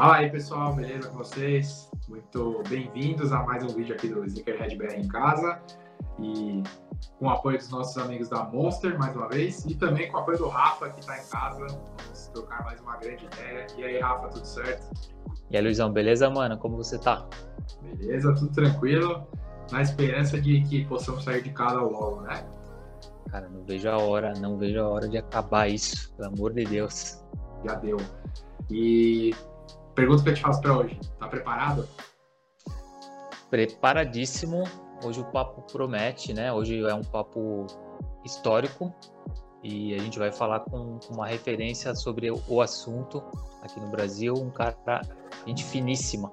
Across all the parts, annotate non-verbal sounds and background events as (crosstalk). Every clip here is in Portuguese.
Fala aí pessoal, beleza com vocês? Muito bem-vindos a mais um vídeo aqui do Sneakerhead BR em casa e com o apoio dos nossos amigos da Monster mais uma vez e também com o apoio do Rafa que está em casa. Vamos trocar mais uma grande ideia. E aí, Rafa, tudo certo? E aí, Luizão, beleza, mano? Como você tá? Beleza, tudo tranquilo. Na esperança de que possamos sair de casa logo, né? Cara, não vejo a hora, não vejo a hora de acabar isso, pelo amor de Deus. Já deu. E Pergunta que eu te faço para hoje. Tá preparado? Preparadíssimo. Hoje o papo promete, né? Hoje é um papo histórico e a gente vai falar com, com uma referência sobre o assunto aqui no Brasil, um cara gente finíssima.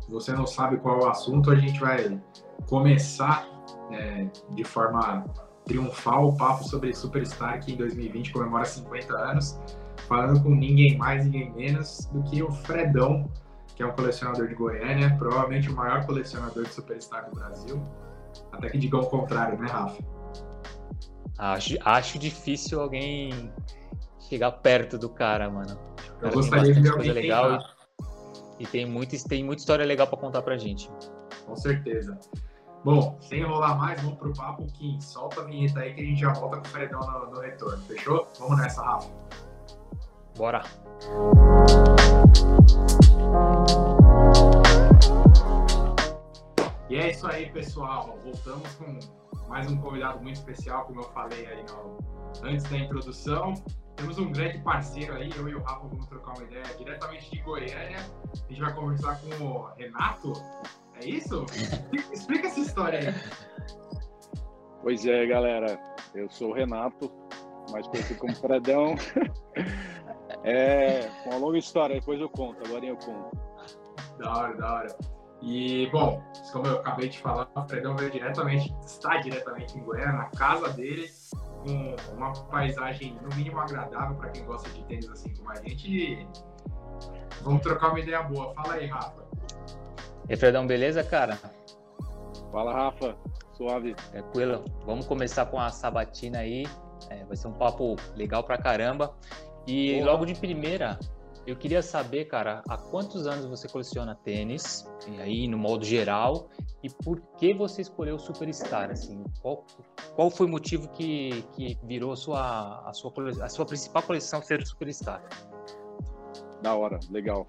Se você não sabe qual é o assunto, a gente vai começar é, de forma triunfal o papo sobre Superstar que em 2020 comemora 50 anos falando com ninguém mais, ninguém menos do que o Fredão, que é um colecionador de Goiânia, provavelmente o maior colecionador de Superstar do Brasil. Até que digam o contrário, né, Rafa? Acho, acho difícil alguém chegar perto do cara, mano. Eu gostaria de ver alguém legal e, e, tem, muito, tem muita história legal para contar pra gente. Com certeza. Bom, sem enrolar mais, vamos pro papo Kim. Solta a vinheta aí que a gente já volta com o Fredão no, no retorno. Fechou? Vamos nessa, Rafa. Bora! E é isso aí, pessoal. Voltamos com mais um convidado muito especial, como eu falei aí no, antes da introdução. Temos um grande parceiro aí, eu e o Rafa vamos trocar uma ideia diretamente de Goiânia. A gente vai conversar com o Renato. É isso? (laughs) Explica essa história aí. Pois é, galera. Eu sou o Renato, mais conhecido como Fredão. É uma longa história, depois eu conto, agora eu conto. Da hora, da hora. E, bom, como eu acabei de falar, o Fredão veio diretamente, está diretamente em Goiânia, na casa dele, com uma paisagem, no mínimo, agradável para quem gosta de tênis assim como a gente. E vamos trocar uma ideia boa. Fala aí, Rafa. E aí, Fredão, beleza, cara? Fala, Rafa. Suave. Tranquilo. Vamos começar com a sabatina aí. É, vai ser um papo legal pra caramba. E logo de primeira, eu queria saber, cara, há quantos anos você coleciona tênis, e aí no modo geral, e por que você escolheu o Superstar, assim? Qual, qual foi o motivo que, que virou a sua, a, sua, a sua principal coleção ser o Superstar? Da hora, legal.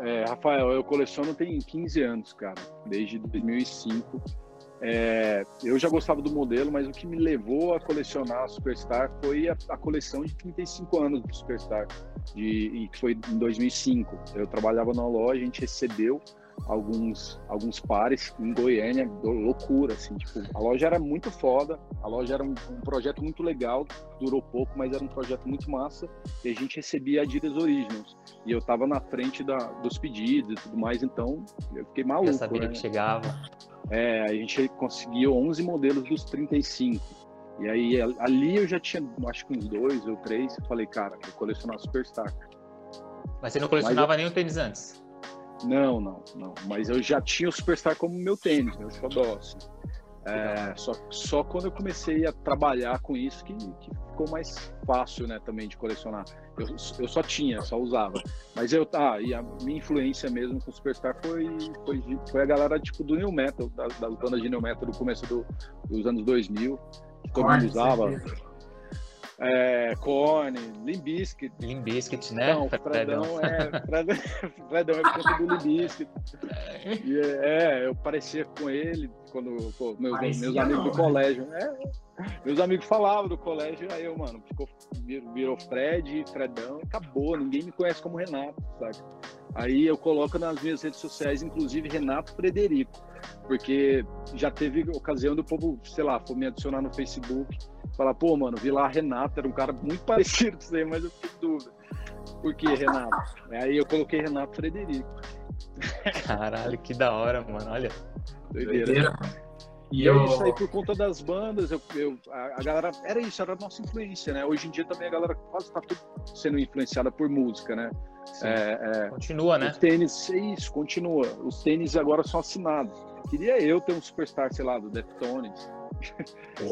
É, Rafael, eu coleciono tem 15 anos, cara, desde 2005. É, eu já gostava do modelo, mas o que me levou a colecionar a Superstar foi a, a coleção de 35 anos do Superstar, de, que foi em 2005. Eu trabalhava na loja, a gente recebeu alguns alguns pares em Goiânia, loucura, assim, tipo, a loja era muito foda, a loja era um, um, projeto muito legal, durou pouco, mas era um projeto muito massa, e a gente recebia Adidas Originals, e eu tava na frente da, dos pedidos e tudo mais, então eu fiquei maluco. Já sabia né? que chegava. É, a gente conseguiu 11 modelos dos 35. E aí ali eu já tinha, acho que uns dois ou três. Eu falei, cara, vou colecionar Superstar. Mas você não colecionava eu... nem o tênis antes? Não, não, não. Mas eu já tinha o Superstar como meu tênis, meu xodó, assim. É, só, só quando eu comecei a trabalhar com isso que, que ficou mais fácil, né, também de colecionar. Eu, eu só tinha, só usava. Mas eu, tá, e a minha influência mesmo com o Superstar foi, foi, foi a galera, tipo, do New Metal, das, das bandas de New Metal do começo do, dos anos 2000, que todo mundo usava. É, Korn, Limbiskit. Limbiskit, né? Não, Fredão, é, Fredão, Fredão é (laughs) por conta do Limbiskit. E, é, eu parecia com ele quando pô, meus, meus amigos não, do né? colégio. É, meus amigos falavam do colégio, aí eu, mano, ficou, virou Fred, Fredão, acabou, ninguém me conhece como Renato, sabe? Aí eu coloco nas minhas redes sociais, inclusive Renato Frederico, porque já teve ocasião do povo, sei lá, for me adicionar no Facebook Falar, pô, mano, vi lá Renato, era um cara muito (laughs) parecido com você, mas eu fiquei dúvida. Por que Renato? Aí eu coloquei Renato Frederico. Caralho, que da hora, mano. Olha. Doideira. Doideira. E eu... é isso aí por conta das bandas, eu, eu, a, a, galera, era isso, era a nossa influência, né? Hoje em dia também a galera quase tá tudo sendo influenciada por música, né? É, é, continua, né? Os tênis, é isso, continua. Os tênis agora são assinados. Queria eu ter um superstar, sei lá, do Deftones,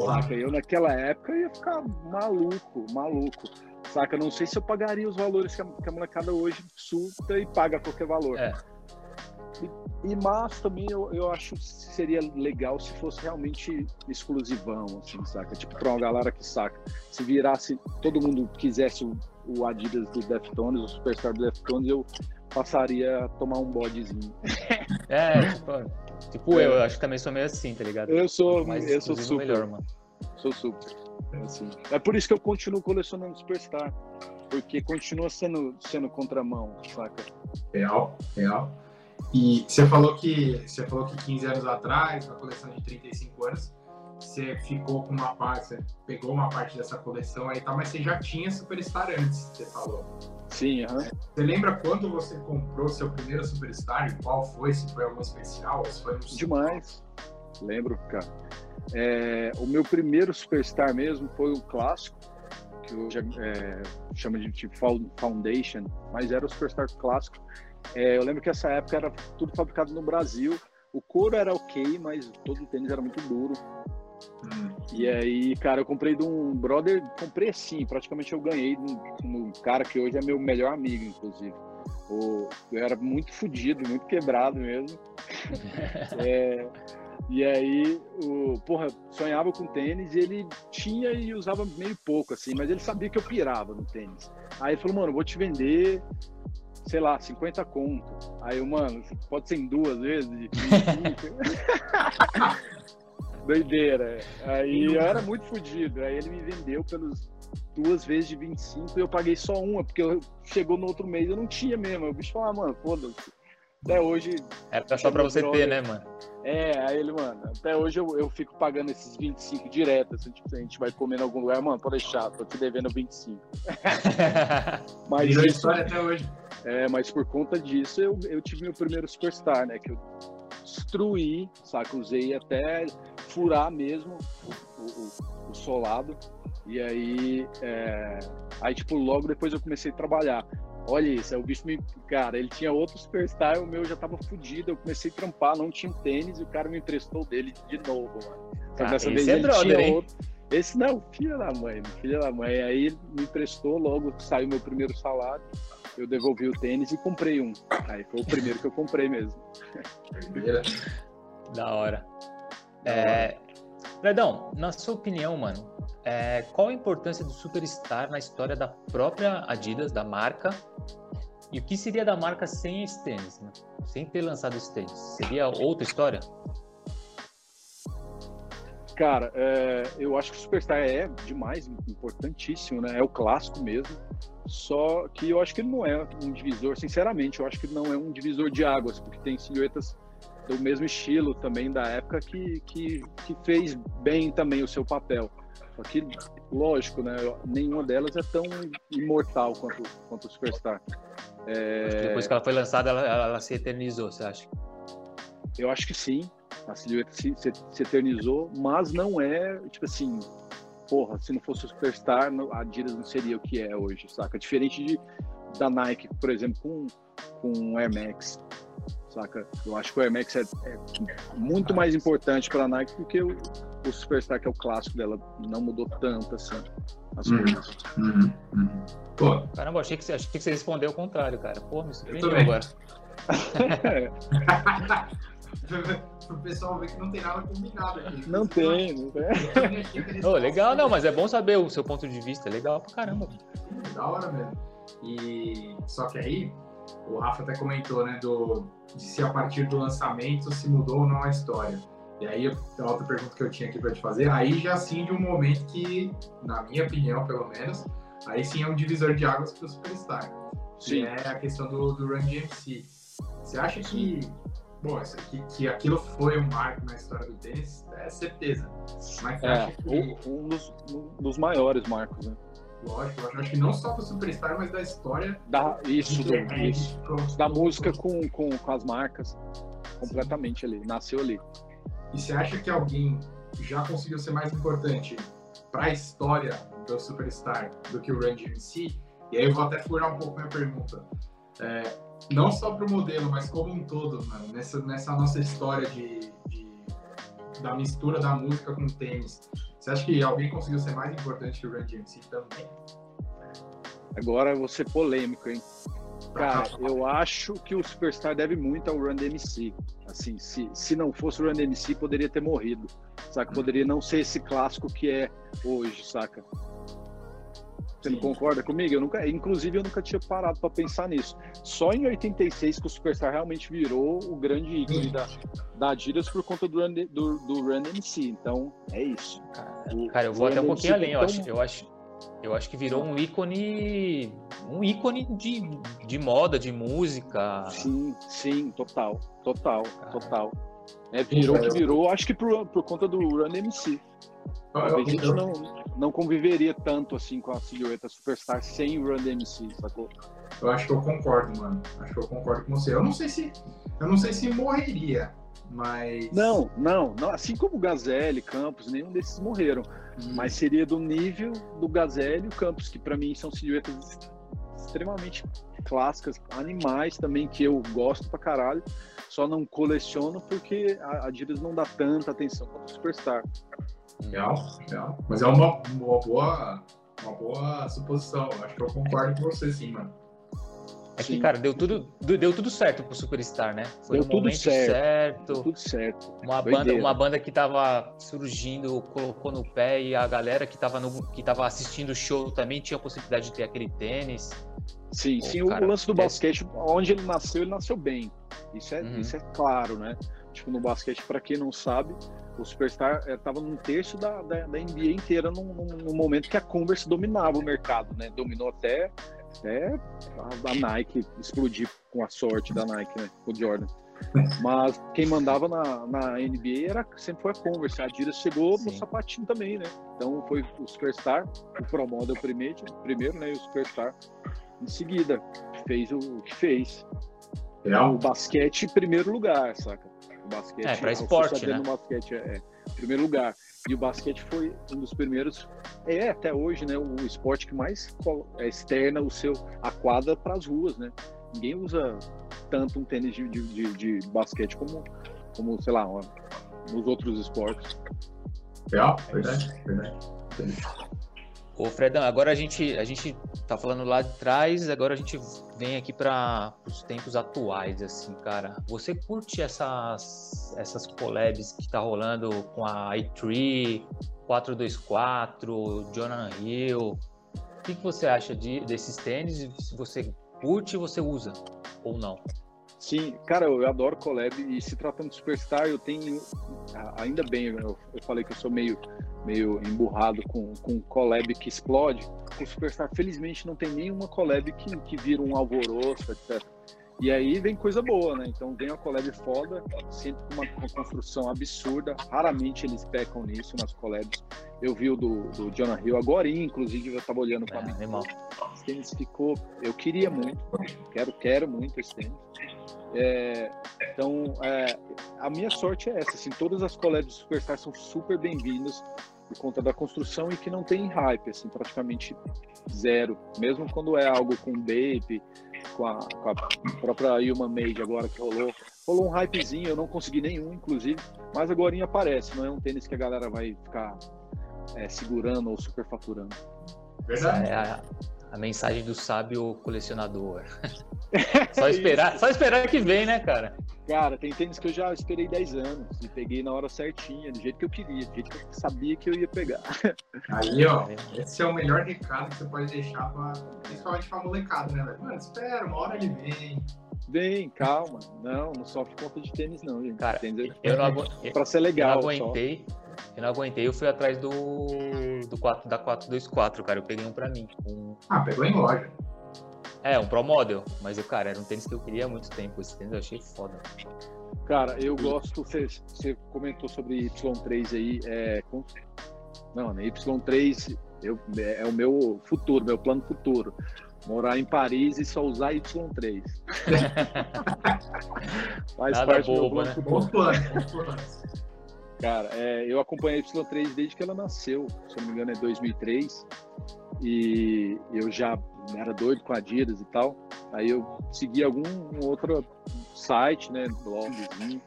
Saca? Eu naquela época ia ficar maluco, maluco. Saca? Não sei se eu pagaria os valores que a, que a molecada hoje surta e paga qualquer valor. É. E, e mas também eu, eu acho que seria legal se fosse realmente exclusivão, assim, saca? Tipo, pra uma galera que saca. Se virasse, todo mundo quisesse o, o Adidas do Deftones, o Superstar do Deftones, eu passaria a tomar um bodezinho. (laughs) É, tipo, tipo é. eu, acho que também sou meio assim, tá ligado? Eu sou, mais eu sou super. Melhor, mano. Sou super. É, assim. é por isso que eu continuo colecionando Superstar. Porque continua sendo, sendo contramão, saca? Real, real. E você falou que você falou que 15 anos atrás, na coleção de 35 anos, você ficou com uma parte, você pegou uma parte dessa coleção aí, tá, mas você já tinha Superstar antes, você falou. Sim, aham. Você lembra quando você comprou seu primeiro Superstar? E qual foi? Se foi algum especial? Se foi um... Demais. Lembro, cara. É, o meu primeiro Superstar mesmo foi o clássico, que hoje é, chama de tipo Foundation, mas era o Superstar clássico. É, eu lembro que essa época era tudo fabricado no Brasil. O couro era ok, mas todo o tênis era muito duro. E aí, cara, eu comprei de um brother, comprei assim, praticamente eu ganhei de um, cara que hoje é meu melhor amigo, inclusive. Eu era muito fodido, muito quebrado mesmo. (laughs) é, e aí, o, porra, sonhava com tênis e ele tinha e usava meio pouco, assim, mas ele sabia que eu pirava no tênis. Aí ele falou, mano, vou te vender, sei lá, 50 conto. Aí eu, mano, pode ser em duas vezes? (laughs) Doideira. Aí eu era muito fodido. Aí ele me vendeu pelos duas vezes de 25 e eu paguei só uma, porque eu, chegou no outro mês eu não tinha mesmo. O bicho falou, ah, mano, foda-se. Até hoje. Era só pra você droga. ter, né, mano? É, aí ele, mano, até hoje eu, eu fico pagando esses 25 direto. Assim, tipo, a gente vai comer em algum lugar, mano, pode deixar, tô te devendo 25. (laughs) mas Virou isso, história até hoje. É, mas por conta disso eu, eu tive meu primeiro superstar, né? Que eu destruí, saca? Usei até furar mesmo o, o, o solado. E aí, é... aí, tipo, logo depois eu comecei a trabalhar. Olha isso, aí o bicho me. Cara, ele tinha outro superstar, o meu já tava fudido. Eu comecei a trampar, não tinha um tênis e o cara me emprestou dele de novo, mano. Ah, dessa vez é ele brother, tinha hein? outro. Esse não, filho da mãe, filho da mãe. Aí ele me emprestou, logo saiu meu primeiro salário. Eu devolvi o tênis e comprei um. Aí foi o primeiro que eu comprei mesmo. da hora. É, Fredão, na sua opinião, mano, é, qual a importância do Superstar na história da própria Adidas, da marca? E o que seria da marca sem esse tênis, né? sem ter lançado esse tênis? Seria outra história? Cara, é, eu acho que o Superstar é demais, importantíssimo, né? É o clássico mesmo. Só que eu acho que ele não é um divisor, sinceramente, eu acho que não é um divisor de águas, porque tem silhuetas do mesmo estilo também da época que, que, que fez bem também o seu papel. Só que, lógico, né? Nenhuma delas é tão imortal quanto, quanto o Superstar. É... Depois que ela foi lançada, ela, ela, se eternizou, você acha? Eu acho que sim. A silhueta se, se, se, eternizou, mas não é, tipo assim, porra, se não fosse o Superstar, a Adidas não seria o que é hoje, saca? Diferente de, da Nike, por exemplo, com, com o Air Max saca? Eu acho que o Air Max é, é muito mais importante para a Nike do que o, o Superstar, que é o clássico dela. Não mudou tanto assim as uhum. coisas. Uhum. Uhum. Pô. Caramba, achei que, você, achei que você respondeu o contrário, cara. Pô, me surpreendeu agora. (laughs) (laughs) (laughs) o pessoal ver que não tem nada combinado aqui. Não tem, não tem. (laughs) oh, legal, não, mas é bom saber o seu ponto de vista. É legal pra caramba. É da hora mesmo. E só que aí, o Rafa até comentou, né, do, de se a partir do lançamento se mudou ou não a história. E aí, a outra pergunta que eu tinha aqui para te fazer, aí já sim de um momento que, na minha opinião, pelo menos, aí sim é um divisor de águas para o Superstar. Sim. Que é a questão do, do Run DMC. Você acha que, bom, que, que aquilo foi um marco na história do tênis? É certeza. Mas é, que... um, dos, um dos maiores marcos, né? Lógico, acho que não só do Superstar, mas da história. Da, isso, do, isso. da música com, com, com as marcas. Completamente Sim. ali, nasceu ali. E você acha que alguém já conseguiu ser mais importante para a história do Superstar do que o Run DMC? E aí eu vou até furar um pouco minha pergunta. É, não só para o modelo, mas como um todo, mano, nessa, nessa nossa história de, de, da mistura da música com o tênis. Você acha que alguém conseguiu ser mais importante que o Run DMC também? Agora eu vou ser polêmico, hein? Cara, eu acho que o Superstar deve muito ao Run DMC. Assim, se, se não fosse o Run DMC, poderia ter morrido. Saca? Poderia não ser esse clássico que é hoje, saca? Você não concorda comigo? Eu nunca, inclusive, eu nunca tinha parado para pensar nisso. Só em 86 que o Superstar realmente virou o grande ícone da, da Adidas por conta do do, do Run MC. Então, é isso. O, cara, eu vou até um pouquinho além. Eu acho, eu acho, eu acho que virou um ícone, um ícone de, de moda, de música. Sim, sim, total, total, cara. total. É, virou que virou, acho que por, por conta do Run MC. a gente não, não conviveria tanto assim com a silhueta Superstar sem o Run DMC, sacou? Eu acho que eu concordo, mano. Acho que eu concordo com você. Eu não sei se, eu não sei se morreria, mas não, não, não. Assim como o Gazelle, Campos, nenhum desses morreram. Hum. Mas seria do nível do Gazelle e o Campos, que para mim são silhuetas extremamente clássicas, animais também que eu gosto pra caralho. Só não coleciono porque a Adidas não dá tanta atenção quanto o Superstar. Legal, legal. Mas é uma, uma boa uma boa suposição. Acho que eu concordo com você, sim, mano. É que, cara, deu tudo, deu tudo certo pro Superstar, né? Foi deu tudo certo. certo. Deu tudo certo. Uma banda, uma banda que tava surgindo, colocou no pé e a galera que tava, no, que tava assistindo o show também tinha a possibilidade de ter aquele tênis. Sim, Pô, sim. Cara, o lance do basquete, onde ele nasceu, ele nasceu bem. Isso é, uhum. isso é claro, né? Tipo, no basquete, para quem não sabe, o Superstar estava é, num terço da, da, da NBA inteira num, num, momento que a Converse dominava o mercado, né? Dominou até até a, Nike explodir com a sorte da Nike, né? O Jordan. Mas quem mandava na, na NBA era, sempre foi a Converse. A Adidas chegou Sim. no sapatinho também, né? Então foi o Superstar, o Pro Model primeiro, primeiro né? E o Superstar em seguida. Fez o que fez. Real. O basquete em primeiro lugar, saca? O basquete. É, pra esporte, né? Basquete é, é primeiro lugar. E o basquete foi um dos primeiros, é até hoje, né, o esporte que mais é, externa o seu a quadra para as ruas, né? Ninguém usa tanto um tênis de, de, de, basquete como, como sei lá, nos outros esportes. Real, verdade, verdade. Ô Fredão, agora a gente, a gente tá falando lá de trás, agora a gente vem aqui para os tempos atuais, assim, cara. Você curte essas, essas collabs que tá rolando com a i3, 424, Jonathan Hill? O que, que você acha de, desses tênis? Se você curte, você usa ou não? Sim, cara, eu adoro collab e se tratando de Superstar, eu tenho, ainda bem, eu, eu falei que eu sou meio meio emburrado com, com collab que explode, o Superstar felizmente não tem nenhuma collab que, que vira um alvoroço, etc. E aí vem coisa boa, né? Então vem uma collab foda, sempre com uma, uma, construção absurda. Raramente eles pecam nisso nas collabs. Eu vi o do, do Jonah Hill agora, inclusive, eu tava olhando para é, mim. Esse tênis ficou. Eu queria muito, quero, quero muito esse tênis. É, então, é, a minha sorte é essa, assim, todas as collabs do Superstar são super bem-vindas por conta da construção e que não tem hype, assim, praticamente zero. Mesmo quando é algo com Bape, com a, com a própria Human Made agora que rolou, rolou um hypezinho, eu não consegui nenhum, inclusive, mas agora aparece, não é um tênis que a galera vai ficar é, segurando ou superfaturando. Verdade. É a, a mensagem do sábio colecionador. (laughs) só esperar, só esperar que vem, né, cara? Cara, tem tênis que eu já esperei 10 anos e peguei na hora certinha, do jeito que eu queria, do jeito que eu sabia que eu ia pegar. Aí, ó, esse é o melhor recado que você pode deixar pra, principalmente pra molecada, né, velho? Mano, espera, uma hora ele vem. Vem, calma. Não, não sofre conta de tênis, não, gente. Cara, tênis é eu não agu... pra ser legal. Eu não aguentei. Só. Eu não aguentei, eu fui atrás do, do 4, da 424, cara. Eu peguei um pra mim. Um... Ah, pegou em loja. É, um Pro Model. Mas, eu, cara, era um tênis que eu queria há muito tempo. Esse tênis eu achei foda. Cara, eu gosto. Você, você comentou sobre Y3 aí. É, com... Não, né? Y3 eu, é, o meu futuro, meu plano futuro. Morar em Paris e só usar Y3. (laughs) Faz Nada parte bobo, do meu plano né? futuro. Cara, é, eu acompanhei a Y3 desde que ela nasceu, se eu não me engano é 2003, e eu já era doido com Adidas e tal, aí eu segui algum outro site, né, blogzinho,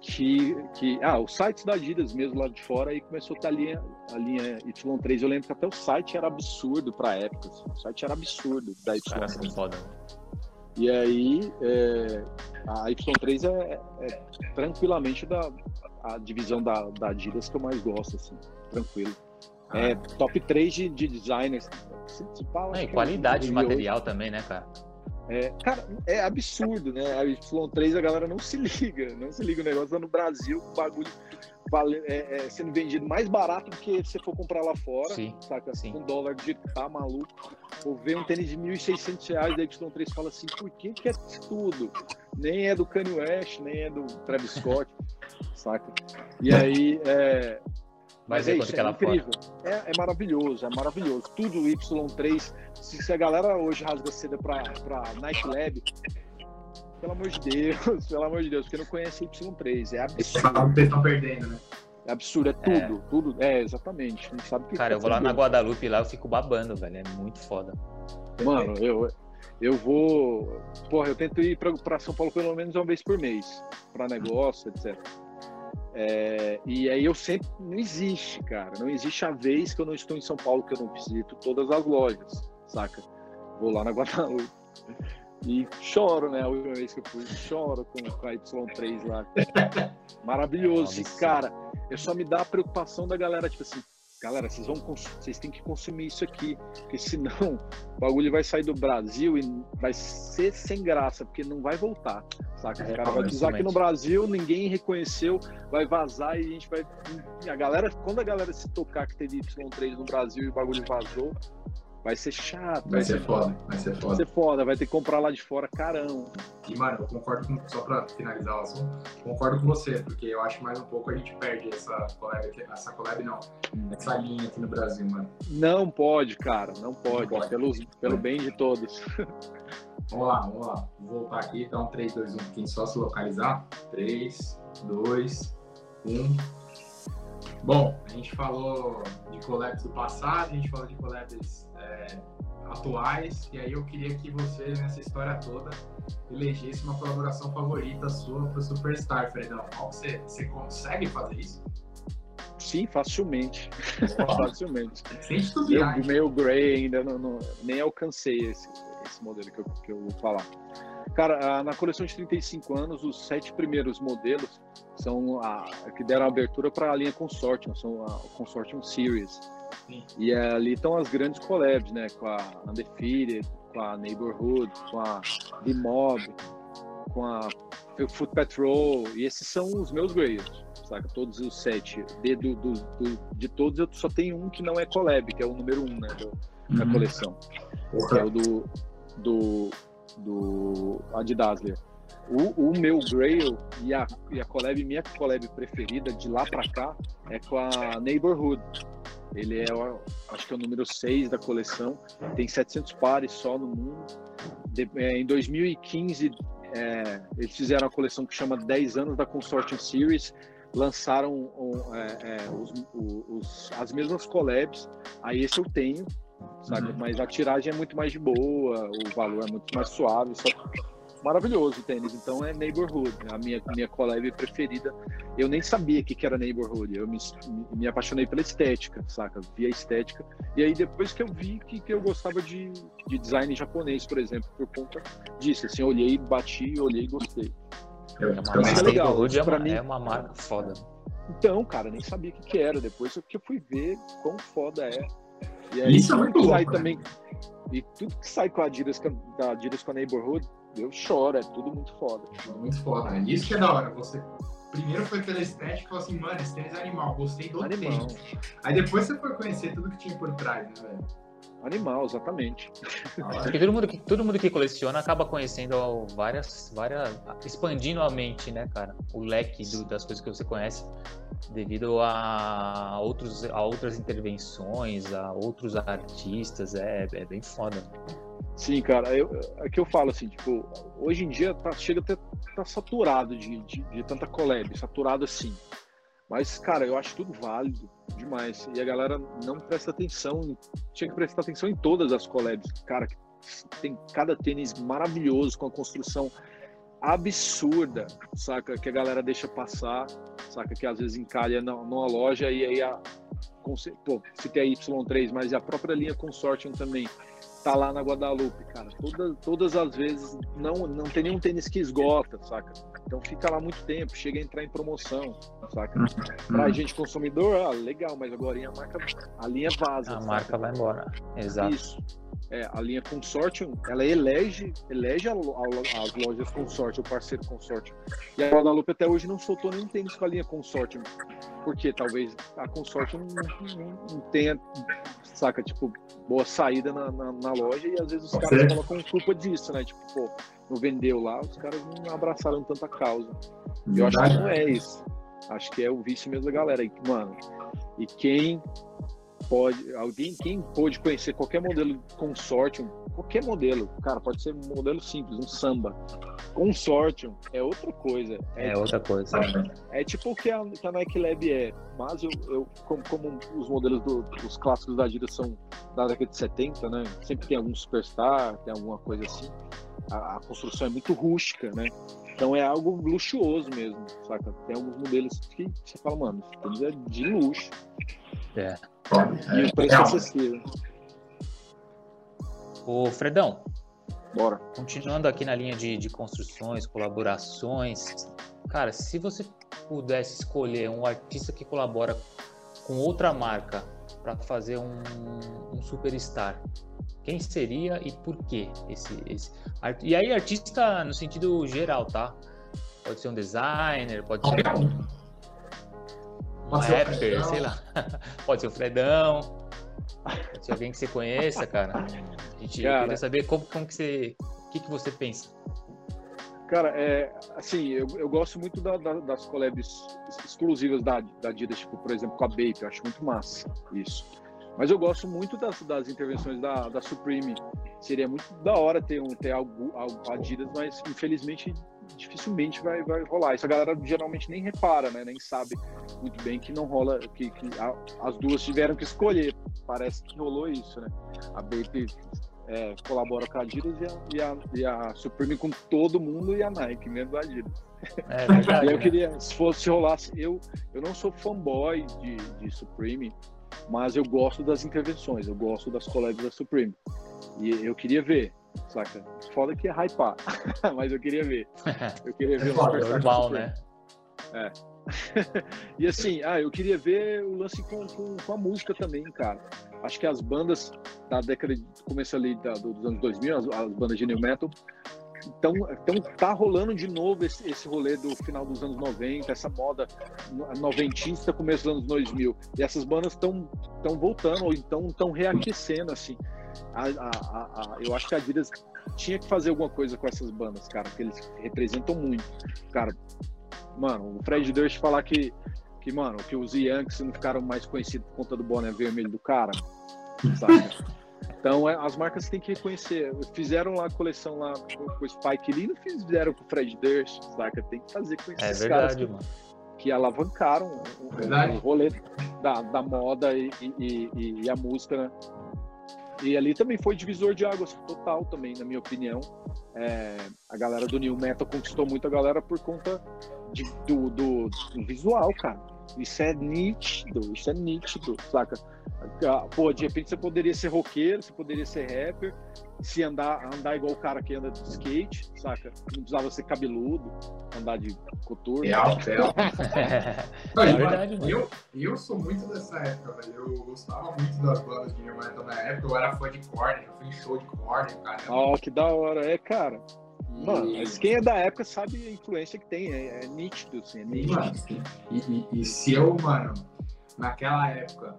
que, que ah, os sites da Adidas mesmo lá de fora aí começou a ter a linha, a linha Y3. Eu lembro que até o site era absurdo para época. Assim. O site era absurdo da Y3. Cara, foda. E aí é, a Y3 é, é, tranquilamente da a divisão da, da Adidas que eu mais gosto, assim, tranquilo. É ah. top 3 de, de designers. Se, se fala, é, e qualidade de material também, né, cara? É, cara, é absurdo, né? A Y3 a galera não se (laughs) liga, não se liga o negócio tá no Brasil, o bagulho vale, é, é, sendo vendido mais barato do que se for comprar lá fora, sim, saca? Sim. Um dólar de tá maluco. Ou ver um tênis de 1.600 reais da Y3 fala assim, por que que é tudo? Nem é do Kanye West, nem é do Travis Scott, (laughs) saca? E aí, é, mas é, isso, é incrível. É, é, maravilhoso, é maravilhoso. Tudo Y3. Se, se a galera hoje rasga seda para Night Lab, pelo amor de Deus, (laughs) pelo amor de Deus, porque não conhece Y3. É absurdo. Vocês estão perdendo, né? É absurdo, é tudo, é. tudo. É, exatamente. Não sabe o que Cara, eu vou lá na Guadalupe lá, eu fico babando, velho. É muito foda. Mano, eu, eu vou. Porra, eu tento ir para São Paulo pelo menos uma vez por mês, para negócio, etc. É, e aí eu sempre. Não existe, cara. Não existe a vez que eu não estou em São Paulo que eu não visito todas as lojas, saca? Vou lá na Guadalupe. E choro, né? A última vez que eu fui, choro com, com a Y3 lá. (laughs) Maravilhoso. E, cara, eu só me dá a preocupação da galera, tipo assim, galera, vocês vão vocês têm que consumir isso aqui, porque senão o bagulho vai sair do Brasil e vai ser sem graça, porque não vai voltar, saca? É, o cara vai usar aqui no Brasil, ninguém reconheceu, vai vazar e a gente vai a galera, quando a galera se tocar que teve Y3 no Brasil e o bagulho vazou, Vai ser chato. Vai, vai ser, ser foda, vai ser foda. Vai ser foda, vai ter que comprar lá de fora, carão. E, mano, eu concordo com, só pra finalizar o assunto, concordo com você, porque eu acho que mais um pouco a gente perde essa collab, essa collab não, essa linha aqui no Brasil, mano. Não pode, cara, não pode, não pode. Pelo, pelo bem de todos. Vamos lá, vamos lá. Vou voltar aqui, então 3, 2, 1, quem só se localizar. 3, 2, 1. Bom, a gente falou de collabs do passado, a gente falou de collabs é, atuais, e aí eu queria que você, nessa história toda, elegesse uma colaboração favorita sua para o Superstar, Fredão. Você, você consegue fazer isso? Sim, facilmente. (laughs) (laughs) facilmente. Sem. Eu, meio Grey ainda não, não, nem alcancei esse, esse modelo que eu, que eu vou falar. Cara, na coleção de 35 anos, os sete primeiros modelos são a que deram abertura para a linha Consortium, são a Consortium Series. E ali estão as grandes collabs, né? Com a Undefeated, com a Neighborhood, com a The Mob, com a Foot Patrol. E esses são os meus grails, saca? Todos os sete. De, do, do, do, de todos eu só tenho um que não é collab, que é o número um, né? Do, da uhum. coleção. Que é o do, do, do Adidasler. O, o, meu Grail e a, e a collab, minha collab preferida de lá para cá é com a Neighborhood, ele é, acho que é o número 6 da coleção. Tem 700 pares só no mundo. De, é, em 2015, é, eles fizeram a coleção que chama 10 anos da Consortium Series. Lançaram um, é, é os, os, as mesmas collabs. Aí esse eu tenho, sabe? Uhum. Mas a tiragem é muito mais de boa, o valor é muito mais suave. Só maravilhoso o tênis. Então é Neighborhood, a minha, minha collab preferida. Eu nem sabia o que, que era Neighborhood. Eu me, me apaixonei pela estética, saca? Vi a estética. E aí depois que eu vi que, que eu gostava de, de design japonês, por exemplo, por conta disso. Assim, olhei, bati, olhei e gostei. É, uma é legal. Neighborhood é uma, mim, é uma marca foda. Então, cara, nem sabia o que, que era. Depois que eu fui ver quão foda é. E aí, Isso é muito louco. Né? Também, e tudo que sai com a Adidas, da Adidas com a Neighborhood, eu choro, é tudo muito foda. Muito foda. Né? Isso que é da hora. Você primeiro foi pela estética e falou assim, mano, esse tênis é animal, gostei do animal. tênis. Aí depois você foi conhecer tudo que tinha por trás, né, velho? Animal, exatamente. Porque todo mundo, que, todo mundo que coleciona acaba conhecendo várias, várias. expandindo a mente, né, cara? O leque do, das coisas que você conhece devido a, outros, a outras intervenções, a outros artistas. É, é bem foda. Sim, cara, eu, é que eu falo assim, tipo, hoje em dia tá, chega até tá saturado de, de, de, tanta collab, saturado assim. Mas, cara, eu acho tudo válido demais. E a galera não presta atenção, tinha que prestar atenção em todas as collabs. Cara, tem cada tênis maravilhoso, com a construção absurda, saca? Que a galera deixa passar, saca? Que às vezes encalha numa loja e aí a. Pô, citei a Y3, mas a própria linha Consortium também tá lá na Guadalupe, cara. Toda, todas as vezes não, não tem nenhum tênis que esgota, saca? Então fica lá muito tempo, chega a entrar em promoção, saca? Uhum. Pra gente consumidor, ah, legal, mas agora a marca, a linha vaza. A saca? marca vai embora. Exato. Isso. É, a linha Consortium, ela elege, elege a, a, as lojas Consortium, o parceiro Consortium. E a Guadalupe até hoje não soltou nenhum tênis com a linha Consortium. Porque talvez a Consortium não, não, não tenha, saca, tipo, boa saída na, na, na loja e às vezes os caras colocam culpa disso, né? Tipo, pô, não vendeu lá, os caras não abraçaram tanta causa. Eu acho que não é isso. Acho que é o vício mesmo da galera. E, mano, e quem pode, alguém, quem pode conhecer qualquer modelo consortium, qualquer modelo, cara, pode ser um modelo simples, um samba. Consortium é outra coisa. É, é outra coisa. É, é, tipo o que a, que a Nike Lab é, mas eu, eu como, como, os modelos do, os clássicos da Adidas são da década de 70, né? Sempre tem algum superstar, tem alguma coisa assim. A, a construção é muito rústica, né? Então é algo luxuoso mesmo, saca? Tem alguns modelos que você fala, mano, isso é de luxo. É. E o preço é acessível. Ô, Fredão. Bora. Continuando aqui na linha de, de construções, colaborações. Cara, se você pudesse escolher um artista que colabora com outra marca para fazer um, um superstar, quem seria e por quê? Esse, esse... E aí, artista no sentido geral, tá? Pode ser um designer, pode ser um um rapper, sei lá. (laughs) Pode ser o Fredão. Pode ser alguém que você conheça, cara. A gente cara, queria saber como, como que você. O que, que você pensa? Cara, é, assim, eu, eu gosto muito da, da, das collabs exclusivas da, da Adidas, tipo, por exemplo, com a Bape, eu acho muito massa isso. Mas eu gosto muito das, das intervenções da, da Supreme. Seria muito da hora ter, um, ter algo, algo Adidas, mas infelizmente dificilmente vai, vai rolar. Isso a galera geralmente nem repara, né? Nem sabe muito bem que não rola, que, que a, as duas tiveram que escolher. Parece que rolou isso, né? A Bape é, colabora com a Adidas e a, e, a, e a Supreme com todo mundo e a Nike, mesmo a Adidas. É verdade, e (laughs) eu né? queria, se fosse rolasse, eu, eu não sou fanboy de, de Supreme, mas eu gosto das intervenções, eu gosto das collabs da Supreme. E eu queria ver saca? Foda que é hypar, (laughs) mas eu queria ver. (laughs) Eu queria ver é normal, né? É. (laughs) e assim, ah, eu queria ver o lance com, com, com, a música também, cara. Acho que as bandas da década de começo ali da, dos anos 2000, as, as, bandas de new metal, então, então tá rolando de novo esse, esse rolê do final dos anos 90, essa moda noventista, começo dos anos 2000. E essas bandas estão estão voltando ou então estão reaquecendo assim. A, a, a, eu acho que a Adidas tinha que fazer alguma coisa com essas bandas, cara, porque eles representam muito. Cara, mano, o Fred Durst falar que, que mano, que os Yankees não ficaram mais conhecidos por conta do boné vermelho do cara, sabe? Então, é, as marcas têm que reconhecer. Fizeram lá a coleção lá com o Spike Lee, não fizeram com o Fred Durst, saca? Tem que fazer com esses é verdade, caras mano. que alavancaram o, o, rolê da, da moda e, e, e, e a música, né? E ali também foi divisor de águas total também, na minha opinião. É, a galera do New Metal conquistou muito a galera por conta de, do, do, do, visual, cara. Isso é nítido, isso é nítido, saca? Ah, pô, de repente você poderia ser roqueiro, você poderia ser rapper, se andar, andar igual o cara que anda de skate, saca? Não precisava ser cabeludo, andar de coturno. Real, real. (laughs) Não, é verdade, mano. Eu, eu sou muito dessa época, velho. Eu gostava muito das bandas de New Metal na época. Eu era fã de Korn, eu fui em show de Korn, cara. Ó, oh, que da hora. É, cara. Mano, mas quem é da época sabe a influência que tem, é, é nítido, assim, é nítido. Mano, e, e, e se eu, mano, naquela época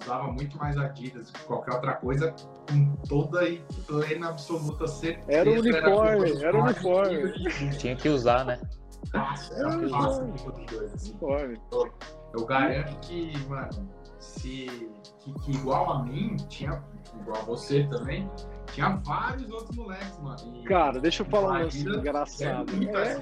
usava muito mais Adidas que qualquer outra coisa, com toda e plena absoluta certeza. Era o uniforme, era o uniforme. Tinha que usar, né? Nossa, era um dos dois. Assim. Eu, eu garanto que, mano, se. Que, que, igual a mim, tinha. Igual a você também, tinha vários outros moleques, mano. E, Cara, deixa eu falar um lance engraçado. É,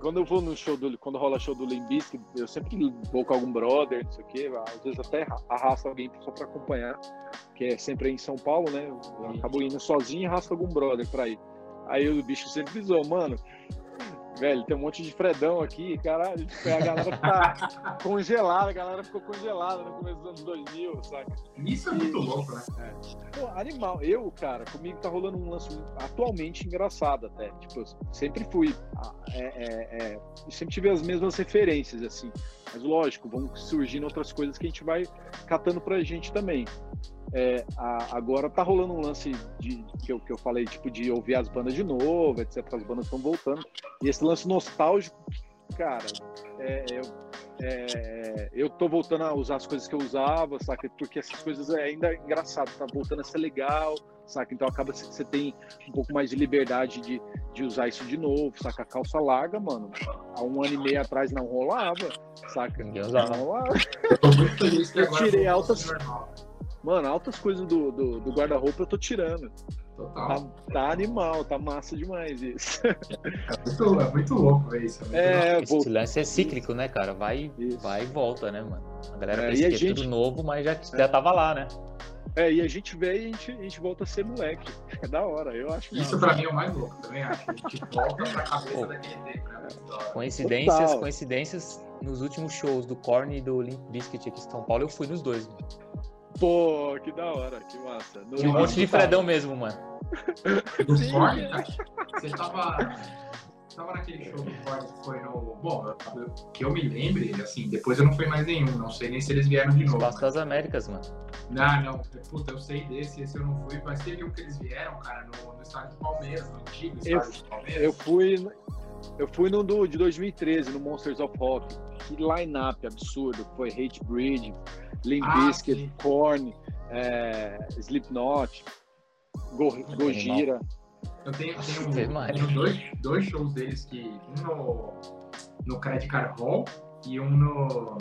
quando eu vou no show do. Quando rola show do Limbisk, eu sempre vou com algum brother, não sei o quê. Às vezes até arrasto alguém só pra acompanhar, que é sempre em São Paulo, né? Eu acabo indo sozinho e arrasto algum brother pra ir. Aí o bicho sempre pisou, mano. Velho, tem um monte de Fredão aqui, caralho. Tipo, a galera tá (laughs) congelada, a galera ficou congelada no começo dos anos 2000, saca? Isso é muito louco, né? É. Pô, animal. Eu, cara, comigo tá rolando um lance atualmente engraçado até. Tipo, sempre fui. É, é, é, sempre tive as mesmas referências, assim. Mas lógico, vão surgindo outras coisas que a gente vai catando pra gente também. É, a, agora tá rolando um lance de, que, eu, que eu falei, tipo, de ouvir as bandas de novo, etc. As bandas estão voltando. E esse lance nostálgico, cara, é, eu, é, eu tô voltando a usar as coisas que eu usava, saca? Porque essas coisas é ainda engraçado, tá voltando a ser legal, saca? Então acaba que você tem um pouco mais de liberdade de, de usar isso de novo, saca? A calça larga, mano, há um ano e meio atrás não rolava, saca? Ninguém usava. Não rolava. Eu tô muito feliz que Eu agora tirei altas-. Mano, altas coisas do, do, do guarda-roupa eu tô tirando. Total. Tá, tá animal, tá massa demais isso. É muito, é muito louco ver isso. É É, Esse vou, lance é cíclico, né, cara? Vai, Isso. vai e volta, né, mano? A galera É, pensa a que é gente- tudo novo, mas já, já tava lá, né? é, e a gente vê e a gente, a gente volta a ser moleque. É da hora, eu acho. Isso massa. pra mim é o mais louco também, acho. A gente volta pra cabeça Pô. da. Coincidências, Total. coincidências. Nos últimos shows do Korn e do Limp Bizkit aqui em São Paulo, eu fui nos dois. Mano. Pô, que da hora, que massa. No- Tinha um monte de Fredão mesmo, mano. Do Sim. Korn, cara, você tava, tava naquele show do Korn que foi no... Bom, eu- que eu me lembre, assim, depois eu não fui mais nenhum, não sei nem se eles vieram de novo. Espaço das Américas, mano. Não, não, puta, eu sei desse, esse eu não fui, mas teve um que eles vieram, cara, no, no estádio do Palmeiras, no antigo Eu- estádio do Palmeiras. Eu fui, eu fui no do, de 2013, no Monsters of Rock. Que line-up absurdo. Foi Hate Breed, Limp Ah, Bizkit, sim. Korn, é, Slipknot, Go, Gojira. Eu tenho, tenho, tenho dois, dois shows deles que um no, no Credit Card Hall e um no,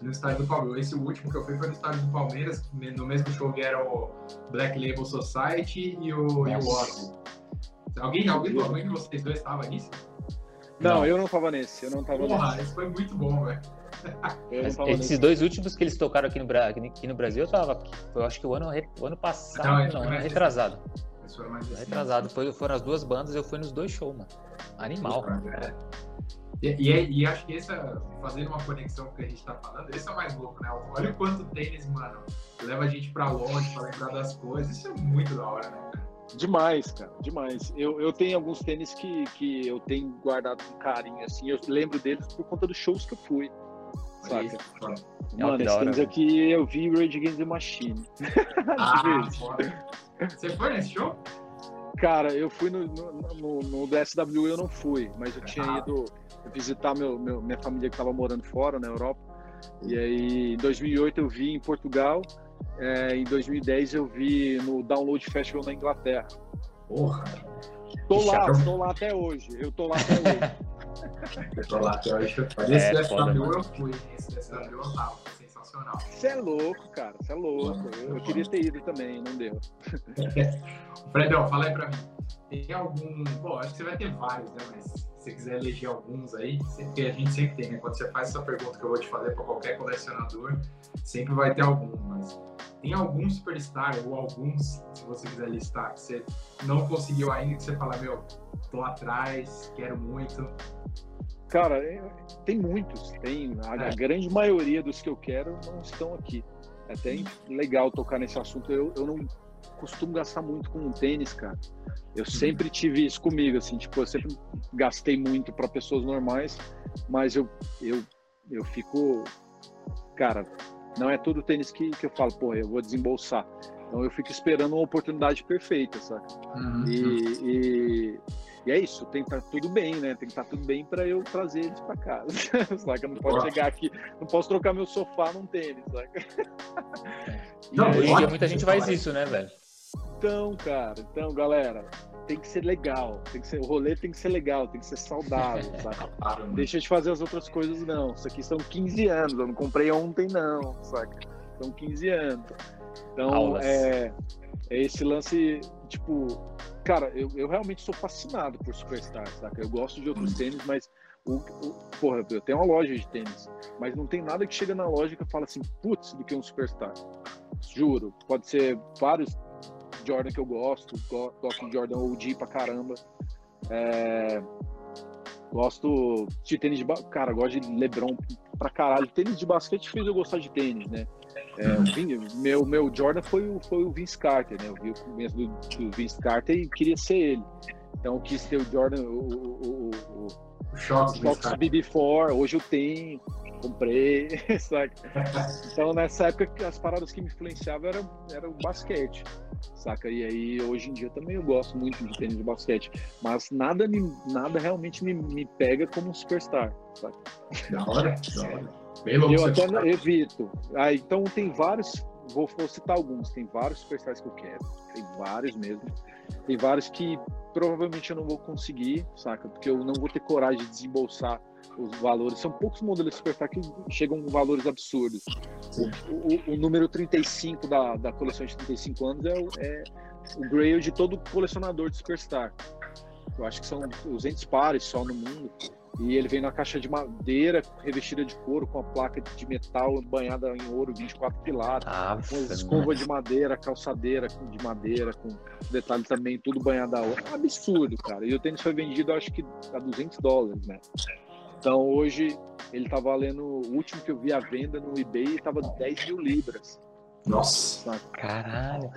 no estádio do Palmeiras. Esse último que eu fui foi no estádio do Palmeiras, no mesmo show que era o Black Label Society e o, e o Nossa. Ozzy. Alguém, alguém, alguém de vocês dois estava nisso? Não, Não. eu não tava nesse. Eu não tava Porra, nesse. esse foi muito bom, velho. Não esses nesse. dois últimos que eles tocaram aqui no, aqui no Brasil, eu tava aqui. Eu acho que o ano, o ano passado, Não, não, é ano mais retrasado. Esse foi mais. Retrasado. Foi, foram as duas bandas, eu fui nos dois shows, mano. Animal. É. E, e, é- e acho que essa, fazendo uma conexão com o que a gente tá falando, esse é o mais louco, né? Olha o quanto tênis, mano, leva a gente pra longe, pra lembrar das coisas. Isso é muito da hora, né, cara? Demais, cara, demais. Eu, eu tenho alguns tênis que, que eu tenho guardado com carinho, assim. Eu lembro deles por conta dos shows que eu fui. Olha Saca? isso. É, Mano, esse tênis aqui eu vi Rage Against the Machine. (laughs) Ah. Você foi nesse show? Cara, eu fui no, no, no, no DSW, eu não fui, mas eu tinha Ah. ido visitar meu, meu- minha família que estava morando fora, na Europa. E aí, em 2008 eu vi em Portugal, é, em 2010 eu vi no Download Festival na Inglaterra. Porra, Tô lá, chato. tô lá até hoje. Eu tô lá até hoje. (laughs) eu tô lá até hoje. Mas É, esse DSW mano. eu fui, esse DSW eu tava, foi sensacional. Você é louco, cara. Você é louco. Eu, eu queria ter ido também, não deu. (laughs) Fredão, fala aí pra mim. Tem algum. Bom, acho que você vai ter vários, né? Mas se você quiser eleger alguns aí, sempre, a gente sempre tem, né? Quando você faz essa pergunta que eu vou te fazer pra qualquer colecionador, sempre vai ter algum. Mas tem algum superstar ou alguns, se você quiser listar, que você não conseguiu ainda, que você fala, meu, tô atrás, quero muito. Cara, é- tem muitos. Tem a, a É. grande maioria dos que eu quero não estão aqui. É até legal tocar nesse assunto. Eu, eu não costumo gastar muito com tênis, cara. Eu sempre tive isso comigo, assim, tipo, eu sempre gastei muito para pessoas normais, mas eu, eu, eu fico, cara, não é todo tênis que, que eu falo, pô, eu vou desembolsar. Então eu fico esperando uma oportunidade perfeita, sabe? Uhum. E, e, e é isso, tem que estar tudo bem, né? Tem que estar tudo bem para eu trazer eles para casa. (laughs) saca? Não posso Boa. chegar aqui, não posso trocar meu sofá num tênis, saca? E Não, Hoje em dia pode- muita gente faz isso, né, velho? então, cara, então, galera, tem que ser legal, tem que ser, o rolê tem que ser legal, tem que ser saudável, (laughs) saca? Deixa de fazer as outras coisas, não. Isso aqui são 15 anos, eu não comprei ontem, não, saca? São 15 anos. Então, Aulas. é, é esse lance, tipo, cara, eu, eu realmente sou fascinado por Superstar, saca? Eu gosto de outros tênis, mas, o, o- porra, eu tenho uma loja de tênis, mas não tem nada que chega na loja que eu falo assim, putz, do que um Superstar. Juro, pode ser vários Jordan que eu gosto, gosto de Jordan OG pra caramba. É, gosto de tênis de cara, gosto de LeBron pra caralho. Tênis de basquete fez eu gostar de tênis, né? É, o meu, meu Jordan foi o, foi o Vince Carter, né? Eu vi o começo do, do Vince Carter e queria ser ele. Então eu quis ter o Jordan, o, o, o, o, o Shox BB4, hoje eu tenho comprei, (laughs) saca? Então nessa época as paradas que me influenciavam era, era o basquete, saca? E aí hoje em dia também eu gosto muito de tênis de basquete, mas nada me, nada realmente me, me pega como um superstar, saca? Da hora, da hora. Bem eu até evito. Ah, então tem vários, vou, vou citar alguns, tem vários superstars que eu quero, tem vários mesmo. Tem vários que provavelmente eu não vou conseguir, saca? Porque eu não vou ter coragem de desembolsar os valores. São poucos modelos Superstar que chegam a valores absurdos. O, o, o, número 35 da, da coleção de 35 anos é, é o grail de todo colecionador de Superstar. Eu acho que são 200 pares só no mundo. E ele vem na caixa de madeira, revestida de couro, com a placa de metal banhada em ouro, 24 pilares, ah, com escova de madeira, calçadeira de madeira, com detalhe também, tudo banhado a ouro. É absurdo, cara. E o tênis foi vendido, acho que a 200 dólares, né? Então hoje ele tá valendo, o último que eu vi a venda no eBay estava 10 mil libras. Nossa. Caralho.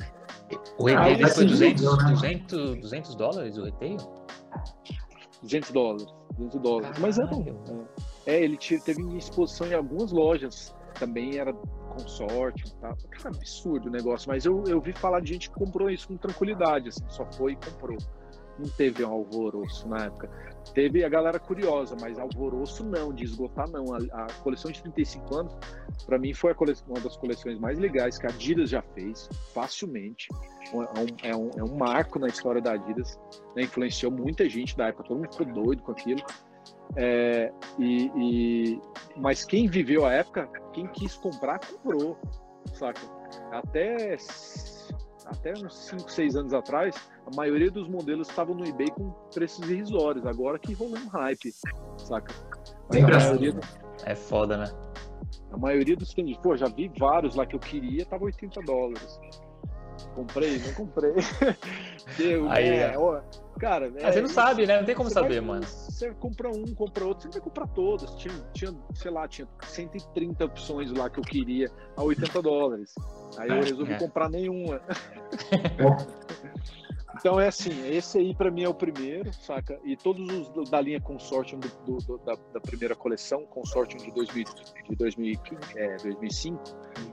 O retail ah, foi 200, 200, 200 dólares o retail? 200 dólares. 200 dólares. Caralho. Mas é bom. É, é ele teve em exposição em algumas lojas. Também era consórcio. Tá? Cara, absurdo o negócio. Mas eu, eu vi falar de gente que comprou isso com tranquilidade. Assim, só foi e comprou não teve um alvoroço na época. Teve a galera curiosa, mas alvoroço não, de esgotar não. A, a coleção de 35 anos, para mim, foi uma das coleções mais legais que a Adidas já fez, facilmente. É um, é um, é um marco na história da Adidas, né? influenciou muita gente da época, todo mundo ficou doido com aquilo. É, e, e, mas quem viveu a época, quem quis comprar, comprou, saca? Até até uns 5, 6 anos atrás, a maioria dos modelos estavam no eBay com preços irrisórios. Agora que rolou um hype, saca? Mas a maioria do... É foda, né? A maioria dos tênis, pô, já vi vários lá que eu queria, tava 80 dólares. Comprei, não comprei. (laughs) Deu, Aí, é, ó, cara. É, você não sabe, né? Não tem como saber, vai, mano. Você compra um, compra outro, você vai comprar todos. Tinha, tinha, sei lá, tinha 130 opções lá que eu queria a 80 dólares. Aí eu é, resolvi é. comprar nenhuma. (laughs) Então é assim, esse aí para mim é o primeiro, saca? E todos os da linha Consortium do, do, do, da, da, primeira coleção, Consortium de, 2000, de 2015, é, 2005,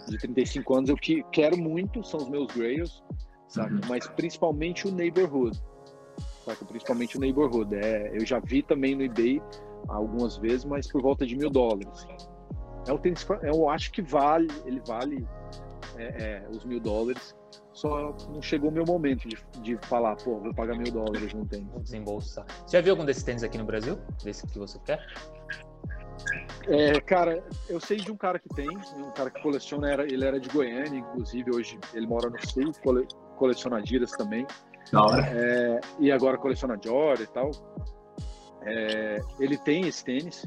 de 35 anos, eu que, quero muito, são os meus Grails, saca? Uhum. Mas principalmente o Neighborhood, saca? Principalmente o Neighborhood. É, eu já vi também no eBay algumas vezes, mas por volta de mil dólares. É um tênis, eu acho que vale, ele vale é, é, os mil dólares só não chegou o meu momento de, de falar, pô, vou pagar mil dólares no tênis. Vou desembolsar. Você já viu algum desses tênis aqui no Brasil? Desse que você quer? É, cara, eu sei de um cara que tem, um cara que coleciona, era, ele era de Goiânia, inclusive, hoje ele mora no sul, cole, coleciona Adidas também. Da hora. É, e agora coleciona Jordan e tal. É, ele tem esse tênis.